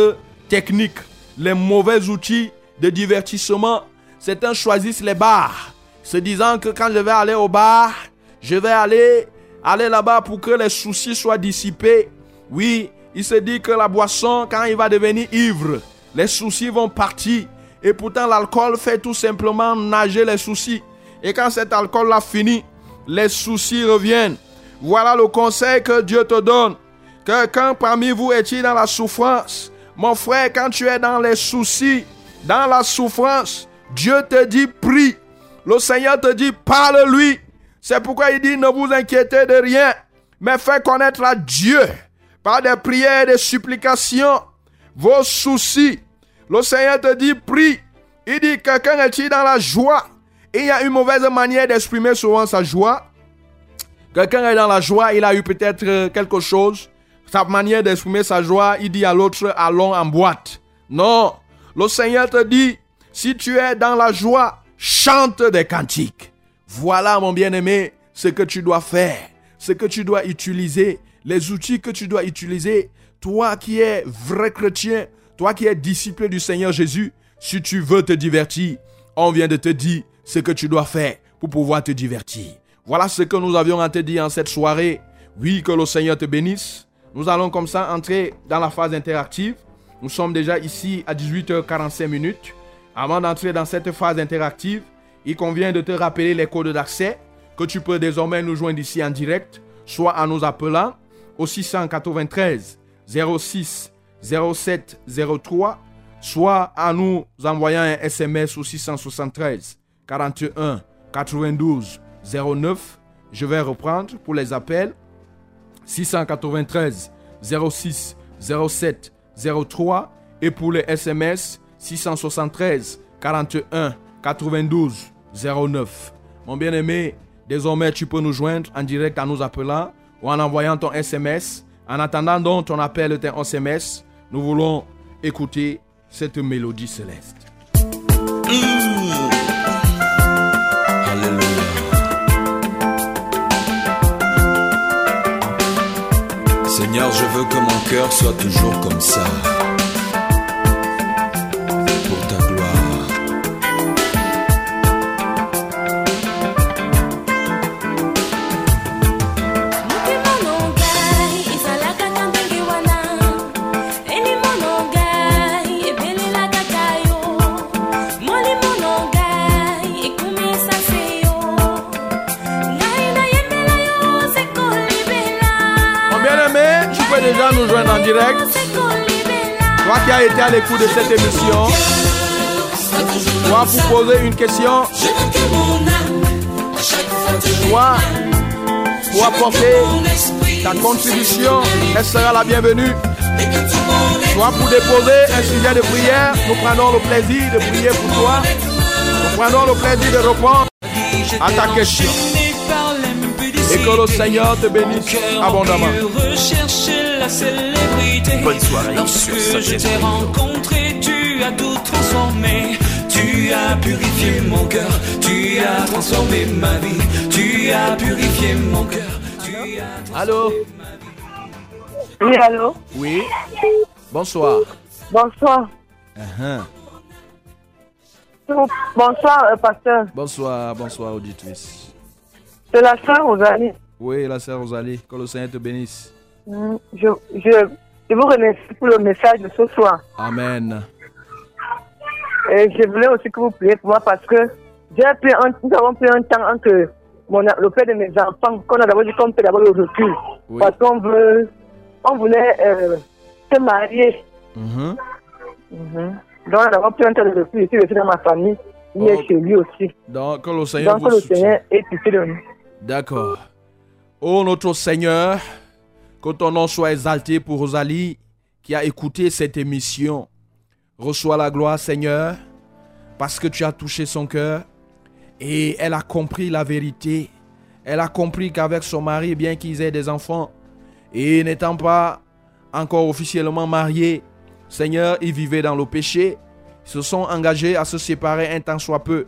techniques, les mauvais outils de divertissement. Certains choisissent les bars, se disant que quand je vais aller au bar, je vais aller, aller là-bas pour que les soucis soient dissipés. Oui, il se dit que la boisson, quand il va devenir ivre, les soucis vont partir. Et pourtant, l'alcool fait tout simplement nager les soucis. Et quand cet alcool-là fini, les soucis reviennent. Voilà le conseil que Dieu te donne. Quelqu'un parmi vous est-il dans la souffrance Mon frère, quand tu es dans les soucis, dans la souffrance, Dieu te dit prie. Le Seigneur te dit parle-lui. C'est pourquoi il dit ne vous inquiétez de rien, mais faites connaître à Dieu par des prières et des supplications vos soucis. Le Seigneur te dit prie. Il dit quelqu'un est-il dans la joie? Il y a une mauvaise manière d'exprimer souvent sa joie. Quelqu'un est dans la joie, il a eu peut-être euh, quelque chose. Sa manière d'exprimer sa joie, il dit à l'autre allons en boîte. Non, le Seigneur te dit, si tu es dans la joie, chante des cantiques. Voilà, mon bien-aimé, ce que tu dois faire, ce que tu dois utiliser, les outils que tu dois utiliser. Toi qui es vrai chrétien, toi qui es disciple du Seigneur Jésus, si tu veux te divertir, on vient de te dire ce que tu dois faire pour pouvoir te divertir. Voilà ce que nous avions à te dire en cette soirée. Oui, que le Seigneur te bénisse. Nous allons comme ça entrer dans la phase interactive. Nous sommes déjà ici à 18h45 minutes. Avant d'entrer dans cette phase interactive, il convient de te rappeler les codes d'accès que tu peux désormais nous joindre ici en direct, soit en nous appelant au 693 06 07 03, soit en nous envoyant un SMS au 673 41 92 09. Je vais reprendre pour les appels 693 06 07 03 et pour les SMS 673 41 92 09. Mon bien-aimé, désormais tu peux nous joindre en direct en nous appelant ou en envoyant ton SMS. En attendant donc ton appel et ton SMS, nous voulons écouter cette mélodie céleste. Seigneur, je veux que mon cœur soit toujours comme ça. Direct. Toi qui as été à l'écoute de cette émission, toi pour poser une question, toi pour apporter ta contribution, elle sera la bienvenue. Toi pour déposer un sujet de prière, nous prenons le plaisir de prier pour toi. Nous prenons le plaisir de répondre à ta question. Et que le Seigneur te bénisse abondamment. La célébrité. Bonne soirée Lorsque sur je t'ai rencontré, tu as tout transformé. Tu as purifié mon cœur. Tu as transformé ma vie. Tu as purifié mon cœur. Tu as Allô Oui, allô Oui Bonsoir. Bonsoir. Uh-huh. Bonsoir, euh, pasteur. Bonsoir, bonsoir auditrice. C'est la sœur Rosalie. Oui, la sœur Rosalie, que le Seigneur te bénisse. Mm, Je, je, je vous remercie pour le message de ce soir. Amen. Et je voulais aussi que vous priez pour moi parce que j'ai pris un, nous avons pris un temps entre mon, le père de mes enfants, qu'on a d'abord dit qu'on peut d'abord le recul. Oui. Parce qu'on veut, on voulait euh, se marier. Mhm. Mhm. Donc, on a d'abord pris un temps de recul ici, aussi dans ma famille. Il Oh. est chez lui aussi. Donc, que le Seigneur Donc, vous le soutienne. Seigneur est ici de nous. D'accord. Ô notre Seigneur, que ton nom soit exalté pour Rosalie qui a écouté cette émission. Reçois la gloire, Seigneur, parce que tu as touché son cœur et elle a compris la vérité. Elle a compris qu'avec son mari, bien qu'ils aient des enfants et n'étant pas encore officiellement mariés, Seigneur, ils vivaient dans le péché, ils se sont engagés à se séparer un temps soit peu.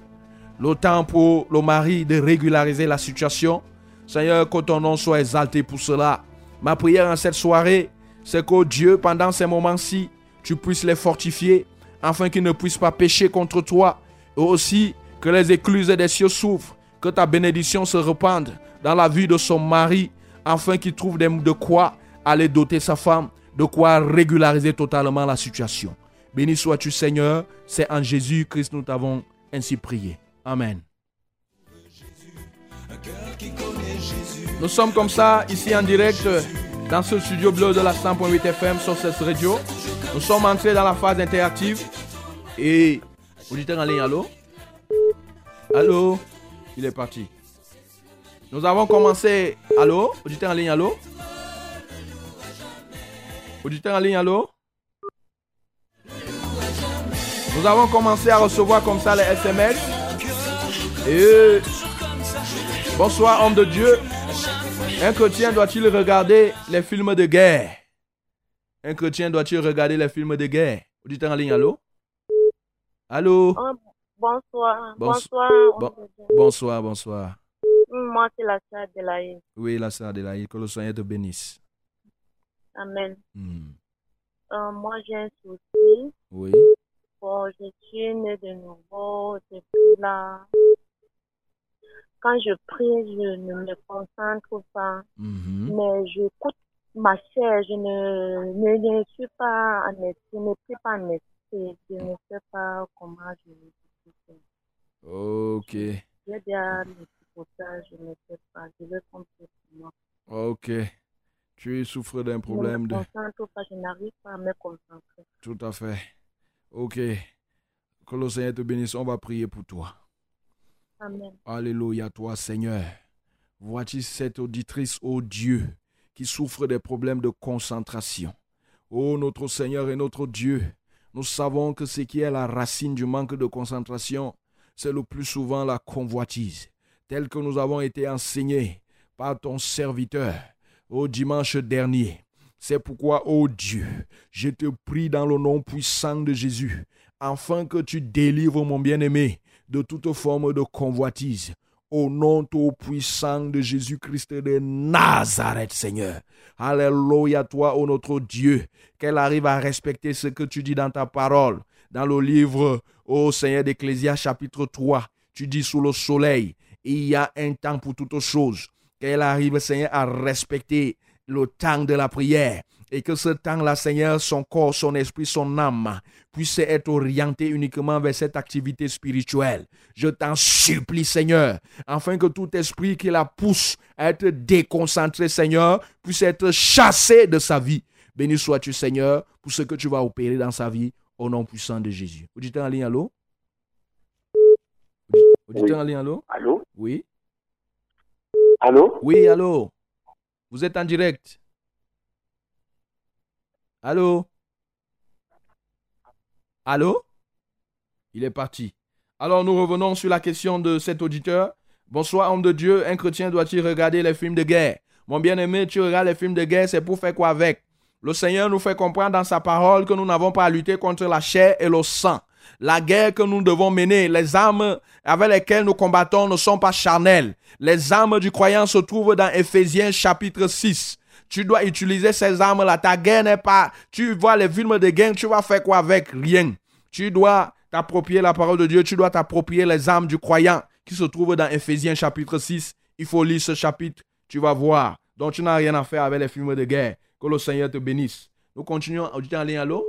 Le temps pour le mari de régulariser la situation. Seigneur, que ton nom soit exalté pour cela. Ma prière en cette soirée, c'est que Dieu, pendant ces moments-ci, tu puisses les fortifier, afin qu'ils ne puissent pas pécher contre toi. Et aussi que les écluses des cieux s'ouvrent, que ta bénédiction se répande dans la vie de son mari, afin qu'il trouve de quoi aller doter sa femme, de quoi régulariser totalement la situation. Béni sois-tu Seigneur, c'est en Jésus-Christ nous t'avons ainsi prié. Amen. Nous sommes comme ça, ici en direct, dans ce studio bleu de la 100.8 FM sur cette radio. Nous sommes entrés dans la phase interactive. Et, auditeur en ligne, allô? Allô? Il est parti. Nous avons commencé. Allô? Auditeur en ligne, allô? Auditeur en ligne, allô? Nous avons commencé à recevoir comme ça les SMS. Et bonsoir, homme de Dieu. Un chrétien doit-il regarder les films de guerre? Un chrétien doit-il regarder les films de guerre? Auditeur en ligne, allô? Allô? Bonsoir. Bons- Bonsoir. bon- Bonsoir, bonsoir. Moi, c'est la sœur de la haine. Oui, la sœur Adélaïde, que le Seigneur te bénisse. Amen. Hmm. Euh, moi, j'ai un souci. Oui. Bon, je suis née de nouveau depuis là. Quand je prie, je ne me concentre pas. Mhm. Mais j'écoute ma chair. Je ne, ne, ne suis pas en esprit. Je ne suis pas en esprit. Je ne sais pas comment je vais. Ok. J'ai déjà psychotage. Je ne sais pas. Je vais comprendre pour. Ok. Tu souffres d'un problème je me concentre pas. Je n'arrive pas à me concentrer. Tout à fait. Ok. Que le Seigneur te bénisse. On va prier pour toi. Alléluia, toi Seigneur. Voici cette auditrice, ô Dieu, qui souffre des problèmes de concentration? Ô notre Seigneur et notre Dieu, nous savons que ce qui est la racine du manque de concentration, c'est le plus souvent la convoitise, tel que nous avons été enseignés par ton serviteur au dimanche dernier. C'est pourquoi, ô Dieu, je te prie dans le nom puissant de Jésus, afin que tu délivres mon bien-aimé de toute forme de convoitise. au nom tout puissant de Jésus-Christ de Nazareth, Seigneur. Alléluia, toi, ô notre Dieu, qu'elle arrive à respecter ce que tu dis dans ta parole. Dans le livre, ô Seigneur d'Ecclésias, chapitre 3, tu dis sous le soleil, il y a un temps pour toutes choses. Qu'elle arrive, Seigneur, à respecter le temps de la prière. Et que ce temps-là, Seigneur, son corps, son esprit, son âme puisse être orienté uniquement vers cette activité spirituelle. Je t'en supplie, Seigneur, afin que tout esprit qui la pousse à être déconcentré, Seigneur, puisse être chassé de sa vie. Béni sois-tu, Seigneur, pour ce que tu vas opérer dans sa vie, au nom puissant de Jésus. Auditeur en ligne, allô? Auditeur en ligne, allô? Allô? Oui? Allô? Oui, allô? Vous êtes en direct? Allô? Allô? Il est parti. Alors nous revenons sur la question de cet auditeur. Bonsoir, homme de Dieu. Un chrétien doit-il regarder les films de guerre? Mon bien-aimé, tu regardes les films de guerre, c'est pour faire quoi avec? Le Seigneur nous fait comprendre dans sa parole que nous n'avons pas à lutter contre la chair et le sang. La guerre que nous devons mener, les armes avec lesquelles nous combattons ne sont pas charnelles. Les armes du croyant se trouvent dans Éphésiens chapitre 6. Tu dois utiliser ces armes-là. Ta guerre n'est pas... Tu vois les films de guerre, tu vas faire quoi avec? Rien. Tu dois t'approprier la parole de Dieu, tu dois t'approprier les armes du croyant qui se trouvent dans Éphésiens chapitre 6. Il faut lire ce chapitre, tu vas voir. Donc tu n'as rien à faire avec les films de guerre. Que le Seigneur te bénisse. Nous continuons. Tu en ligne, allô?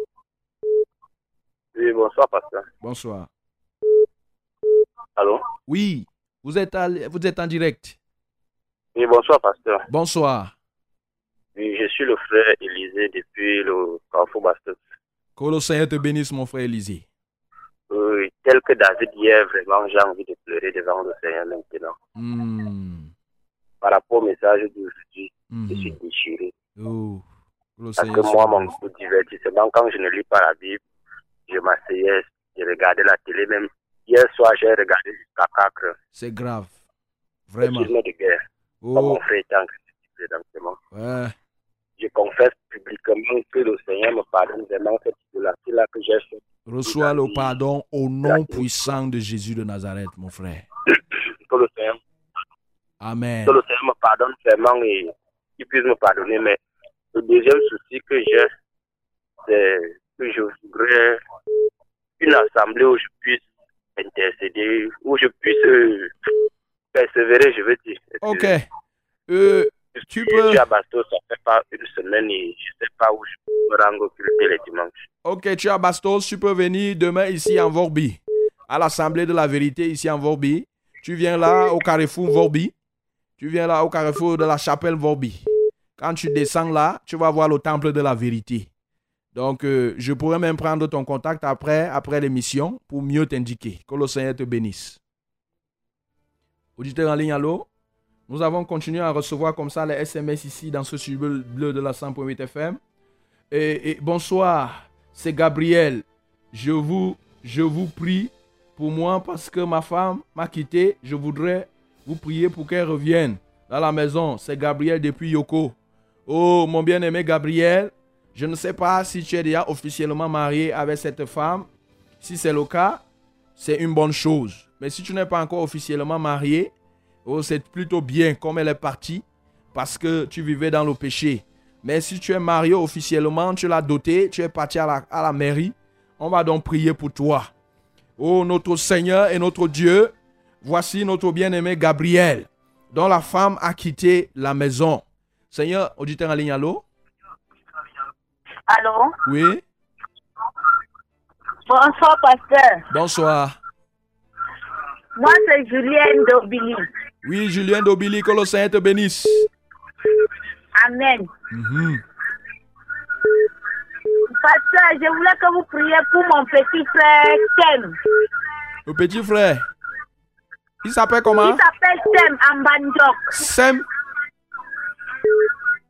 Oui, bonsoir, pasteur. Bonsoir. Allô? Oui, vous êtes, à- vous êtes en direct. Oui, bonsoir, pasteur. Bonsoir. Oui, je suis le frère Élisée depuis le Carrefour Bastos. Que le Seigneur te bénisse, mon frère Élisée. Oui, tel que David hier, vraiment, j'ai envie de pleurer devant le Seigneur maintenant. Hmm, Par rapport au message d'aujourd'hui, mhm. je suis déchiré. Oh, Parce que moi, mon divertissement, quand je ne lis pas la Bible, je m'asseyais, je regardais la télé même. Hier soir, j'ai regardé jusqu'à 4 heures. C'est grave. Vraiment. film de guerre. Comme Oh, mon frère ouais. Je confesse publiquement que le Seigneur me pardonne vraiment cette idolâtrie-là que j'ai faite. Reçois le pardon au nom puissant de Jésus de Nazareth, mon frère. Que le Seigneur, Amen. que le Seigneur me pardonne vraiment et qu'il puisse me pardonner. Mais le deuxième souci que j'ai, c'est que je voudrais une assemblée où je puisse intercéder, où je puisse euh, persévérer, je veux dire. Ok. Euh, tu peux. Je suis à Bastos, ça fait pas une semaine et je sais pas où je peux me rendre occulter les dimanches. Ok, tu es à Bastos, tu peux venir demain ici en Vorbi, à l'Assemblée de la vérité ici en Vorbi. Tu viens là au carrefour Vorbi. Tu viens là au carrefour de la chapelle Vorbi. Quand tu descends là, tu vas voir le temple de la vérité. Donc, euh, je pourrais même prendre ton contact après, après l'émission pour mieux t'indiquer. Que le Seigneur te bénisse. Auditeur en ligne, allô? Nous avons continué à recevoir comme ça les SMS ici dans ce studio bleu de la 100.8 FM. Et, bonsoir, c'est Gabriel. Je vous, je vous prie pour moi parce que ma femme m'a quitté. Je voudrais vous prier pour qu'elle revienne dans la maison. C'est Gabriel depuis Yoko. Oh, mon bien-aimé Gabriel, je ne sais pas si tu es déjà officiellement marié avec cette femme. Si c'est le cas, c'est une bonne chose. Mais si tu n'es pas encore officiellement marié, oh, c'est plutôt bien comme elle est partie parce que tu vivais dans le péché. Mais si tu es marié officiellement, tu l'as doté, tu es parti à la, mairie, on va donc prier pour toi. Oh notre Seigneur et notre Dieu, voici notre bien-aimé Gabriel, dont la femme a quitté la maison. Seigneur, auditeur en ligne, allô? Allô? Oui, Bonsoir, pasteur. bonsoir. Moi, c'est Julienne Dobili. Oui, Julien Dobili, que le Seigneur te bénisse. Amen. Mhm. Pasteur, je voulais que vous priez pour mon petit frère Tem. Le petit frère, il s'appelle comment? Il s'appelle Tem Ambandok. Sem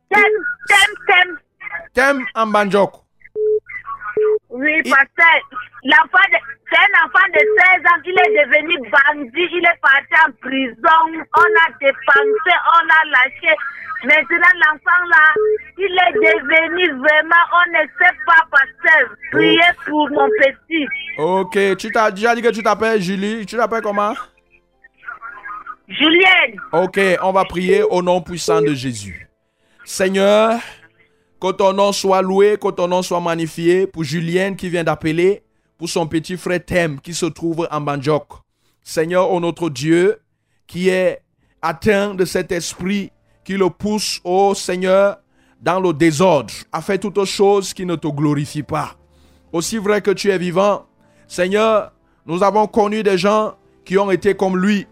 Tem, Tem, Tem Ambanjok. Oui, pasteur. L'enfant de... C'est un enfant de 16 ans. Il est devenu bandit. Il est parti en prison. On a dépensé, on a lâché. Maintenant, l'enfant là, il est devenu vraiment, on ne sait pas, pasteur. Priez pour mon petit. Ok, tu t'as déjà dit que tu t'appelles Julie. Tu t'appelles comment? Julienne. Ok, on va prier au nom puissant de Jésus. Seigneur, que ton nom soit loué, que ton nom soit magnifié pour Julienne qui vient d'appeler, pour son petit frère Thème qui se trouve en Banjok. Seigneur, ô notre Dieu, qui est atteint de cet esprit qui le pousse, ô Seigneur, dans le désordre, à faire toutes choses qui ne te glorifient pas. Aussi vrai que tu es vivant, Seigneur, nous avons connu des gens qui ont été comme lui.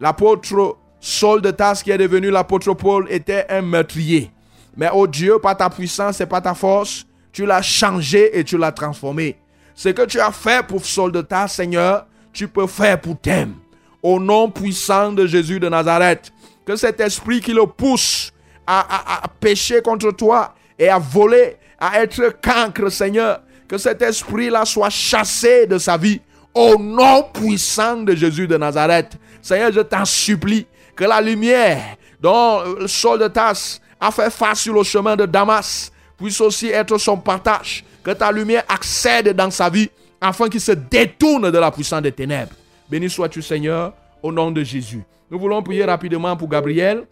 L'apôtre Saul de Tasse qui est devenu l'apôtre Paul était un meurtrier. Mais oh Dieu, par ta puissance et par ta force, tu l'as changé et tu l'as transformé. Ce que tu as fait pour Tasse, Seigneur, tu peux faire pour Thème. Au nom puissant de Jésus de Nazareth, que cet esprit qui le pousse à, pécher contre toi et à voler, à être cancre, Seigneur, que cet esprit-là soit chassé de sa vie. Au nom puissant de Jésus de Nazareth. Seigneur, je t'en supplie que la lumière dont le sol de Tasse a fait face sur le chemin de Damas puisse aussi être son partage. Que ta lumière accède dans sa vie afin qu'il se détourne de la puissance des ténèbres. Béni sois-tu, Seigneur, au nom de Jésus. Nous voulons prier rapidement pour Gabriel.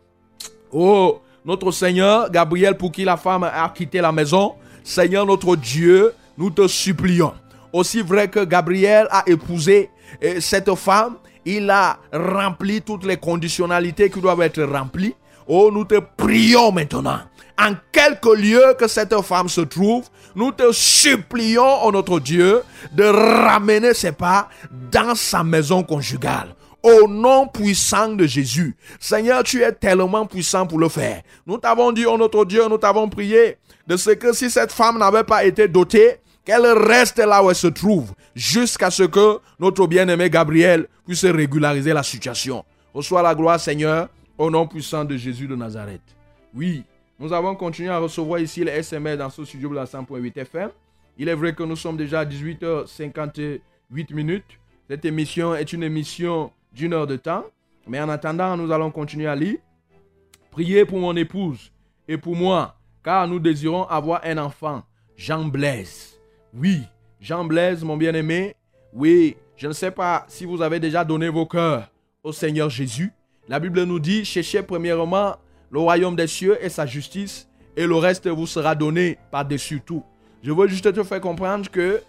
Oh, notre Seigneur, Gabriel, pour qui la femme a quitté la maison. Seigneur, notre Dieu, nous te supplions. Aussi vrai que Gabriel a épousé eh, cette femme, il a rempli toutes les conditionnalités qui doivent être remplies. Oh, nous te prions maintenant. En quelque lieu que cette femme se trouve, nous te supplions, oh notre Dieu, de ramener ses pas dans sa maison conjugale. Au nom puissant de Jésus. Seigneur, tu es tellement puissant pour le faire. Nous t'avons dit, oh notre Dieu, nous t'avons prié de ce que si cette femme n'avait pas été dotée, qu'elle reste là où elle se trouve, jusqu'à ce que notre bien-aimé Gabriel puisse régulariser la situation. Reçois la gloire, Seigneur, au nom puissant de Jésus de Nazareth. Oui, nous avons continué à recevoir ici les SMS dans ce studio de la 100.8 FM. Il est vrai que nous sommes déjà à 18h58 minutes. Cette émission est une émission d'une heure de temps. Mais en attendant, nous allons continuer à lire. Priez pour mon épouse et pour moi, car nous désirons avoir un enfant, Jean Blaise. Oui, Jean Blaise, mon bien-aimé. Oui, je ne sais pas si vous avez déjà donné vos cœurs au Seigneur Jésus. La Bible nous dit, cherchez premièrement le royaume des cieux et sa justice, et le reste vous sera donné par-dessus tout. Je veux juste te faire comprendre que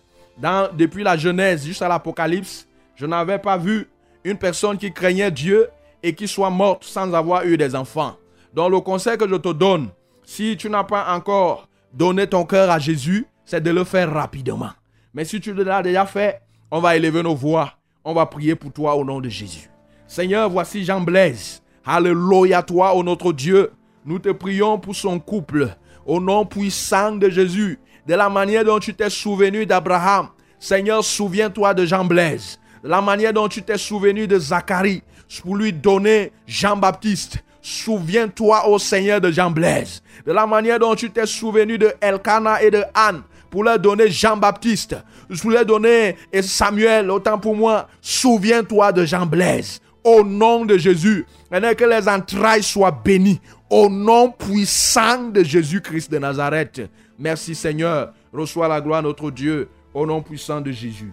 depuis la Genèse jusqu'à l'Apocalypse, je n'avais pas vu une personne qui craignait Dieu et qui soit morte sans avoir eu des enfants. Donc le conseil que je te donne, si tu n'as pas encore donné ton cœur à Jésus, c'est de le faire rapidement. Mais si tu l'as déjà fait, on va élever nos voix. On va prier pour toi au nom de Jésus. Seigneur, voici Jean Blaise. Alléluia toi, ô notre Dieu. Nous te prions pour son couple. Au nom puissant de Jésus. De la manière dont tu t'es souvenu d'Abraham. Seigneur, souviens-toi de Jean Blaise. De la manière dont tu t'es souvenu de Zacharie. Pour lui donner Jean-Baptiste. Souviens-toi, ô Seigneur, de Jean Blaise. De la manière dont tu t'es souvenu de Elkana et de Anne pour leur donner Jean-Baptiste, pour leur donner Samuel, autant pour moi, souviens-toi de Jean Blaise. Au nom de Jésus, maintenant que les entrailles soient bénies. Au nom puissant de Jésus-Christ de Nazareth. Merci Seigneur. Reçois la gloire notre Dieu. Au nom puissant de Jésus.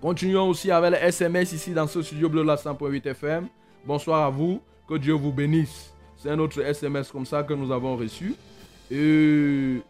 Continuons aussi avec les SMS ici dans ce studio bleu la 100.8 FM. Bonsoir à vous. Que Dieu vous bénisse. C'est un autre SMS comme ça que nous avons reçu. Et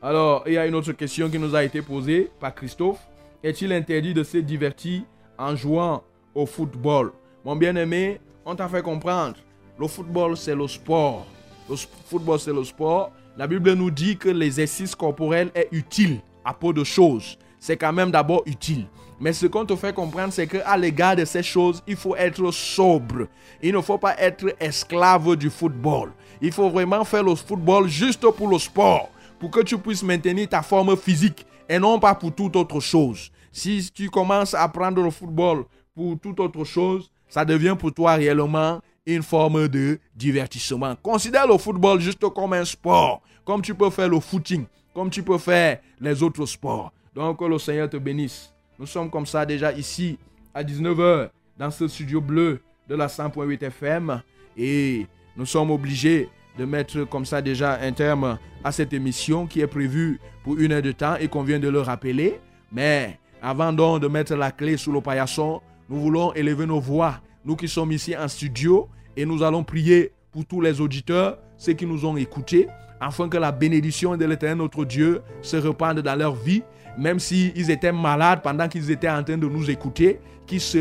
alors, il y a une autre question qui nous a été posée par Christophe. Est-il interdit de se divertir en jouant au football Mon bien-aimé, on t'a fait comprendre. Le football, c'est le sport. Le football, c'est le sport. La Bible nous dit que l'exercice corporel est utile à peu de choses. C'est quand même d'abord utile. Mais ce qu'on te fait comprendre, c'est qu'à l'égard de ces choses, il faut être sobre. Il ne faut pas être esclave du football. Il faut vraiment faire le football juste pour le sport pour que tu puisses maintenir ta forme physique et non pas pour toute autre chose. Si tu commences à prendre le football pour toute autre chose, ça devient pour toi réellement une forme de divertissement. Considère le football juste comme un sport, comme tu peux faire le footing, comme tu peux faire les autres sports. Donc que le Seigneur te bénisse. Nous sommes comme ça déjà ici à 19h dans ce studio bleu de la 100.8 FM et nous sommes obligés de mettre comme ça déjà un terme à cette émission qui est prévue pour une heure de temps et qu'on vient de le rappeler. Mais avant donc de mettre la clé sous le paillasson, nous voulons élever nos voix nous qui sommes ici en studio, et nous allons prier pour tous les auditeurs, ceux qui nous ont écoutés, afin que la bénédiction de l'Éternel notre Dieu se répande dans leur vie, même s'ils étaient malades pendant qu'ils étaient en train de nous écouter, qu'ils se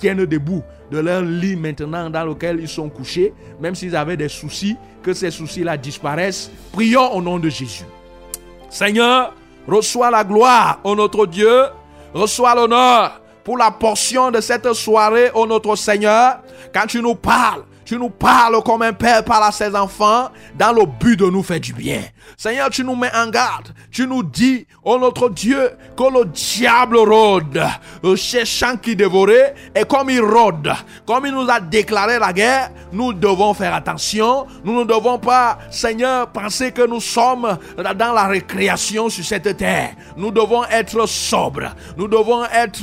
tiennent debout de leur lit maintenant dans lequel ils sont couchés, même s'ils avaient des soucis, que ces soucis-là disparaissent. Prions au nom de Jésus. Seigneur, reçois la gloire, ô notre Dieu, reçois l'honneur pour la portion de cette soirée, ô notre Seigneur, quand tu nous parles tu nous parles comme un père parle à ses enfants dans le but de nous faire du bien. Seigneur, tu nous mets en garde. Tu nous dis, oh notre Dieu, que le diable rôde, cherchant qui dévorait, et comme il rôde, comme il nous a déclaré la guerre, nous devons faire attention. Nous ne devons pas, Seigneur, penser que nous sommes dans la récréation sur cette terre. Nous devons être sobres. Nous devons être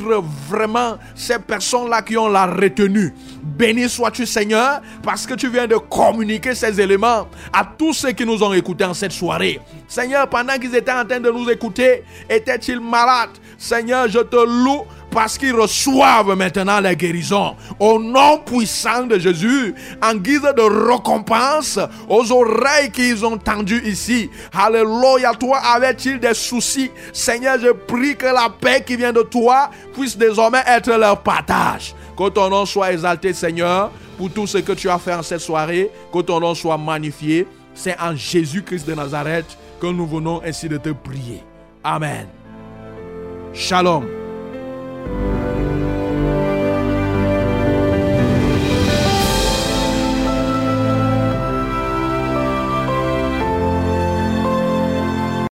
vraiment ces personnes-là qui ont la retenue. Béni sois-tu, Seigneur, parce que tu viens de communiquer ces éléments à tous ceux qui nous ont écoutés en cette soirée. Seigneur, pendant qu'ils étaient en train de nous écouter, étaient-ils malades? Seigneur, je te loue parce qu'ils reçoivent maintenant la guérison. Au nom puissant de Jésus, en guise de récompense aux oreilles qu'ils ont tendues ici. Alléluia, toi, avait-il des soucis? Seigneur, je prie que la paix qui vient de toi puisse désormais être leur partage. Que ton nom soit exalté, Seigneur, pour tout ce que tu as fait en cette soirée. Que ton nom soit magnifié. C'est en Jésus-Christ de Nazareth que nous venons ainsi de te prier. Amen. Shalom.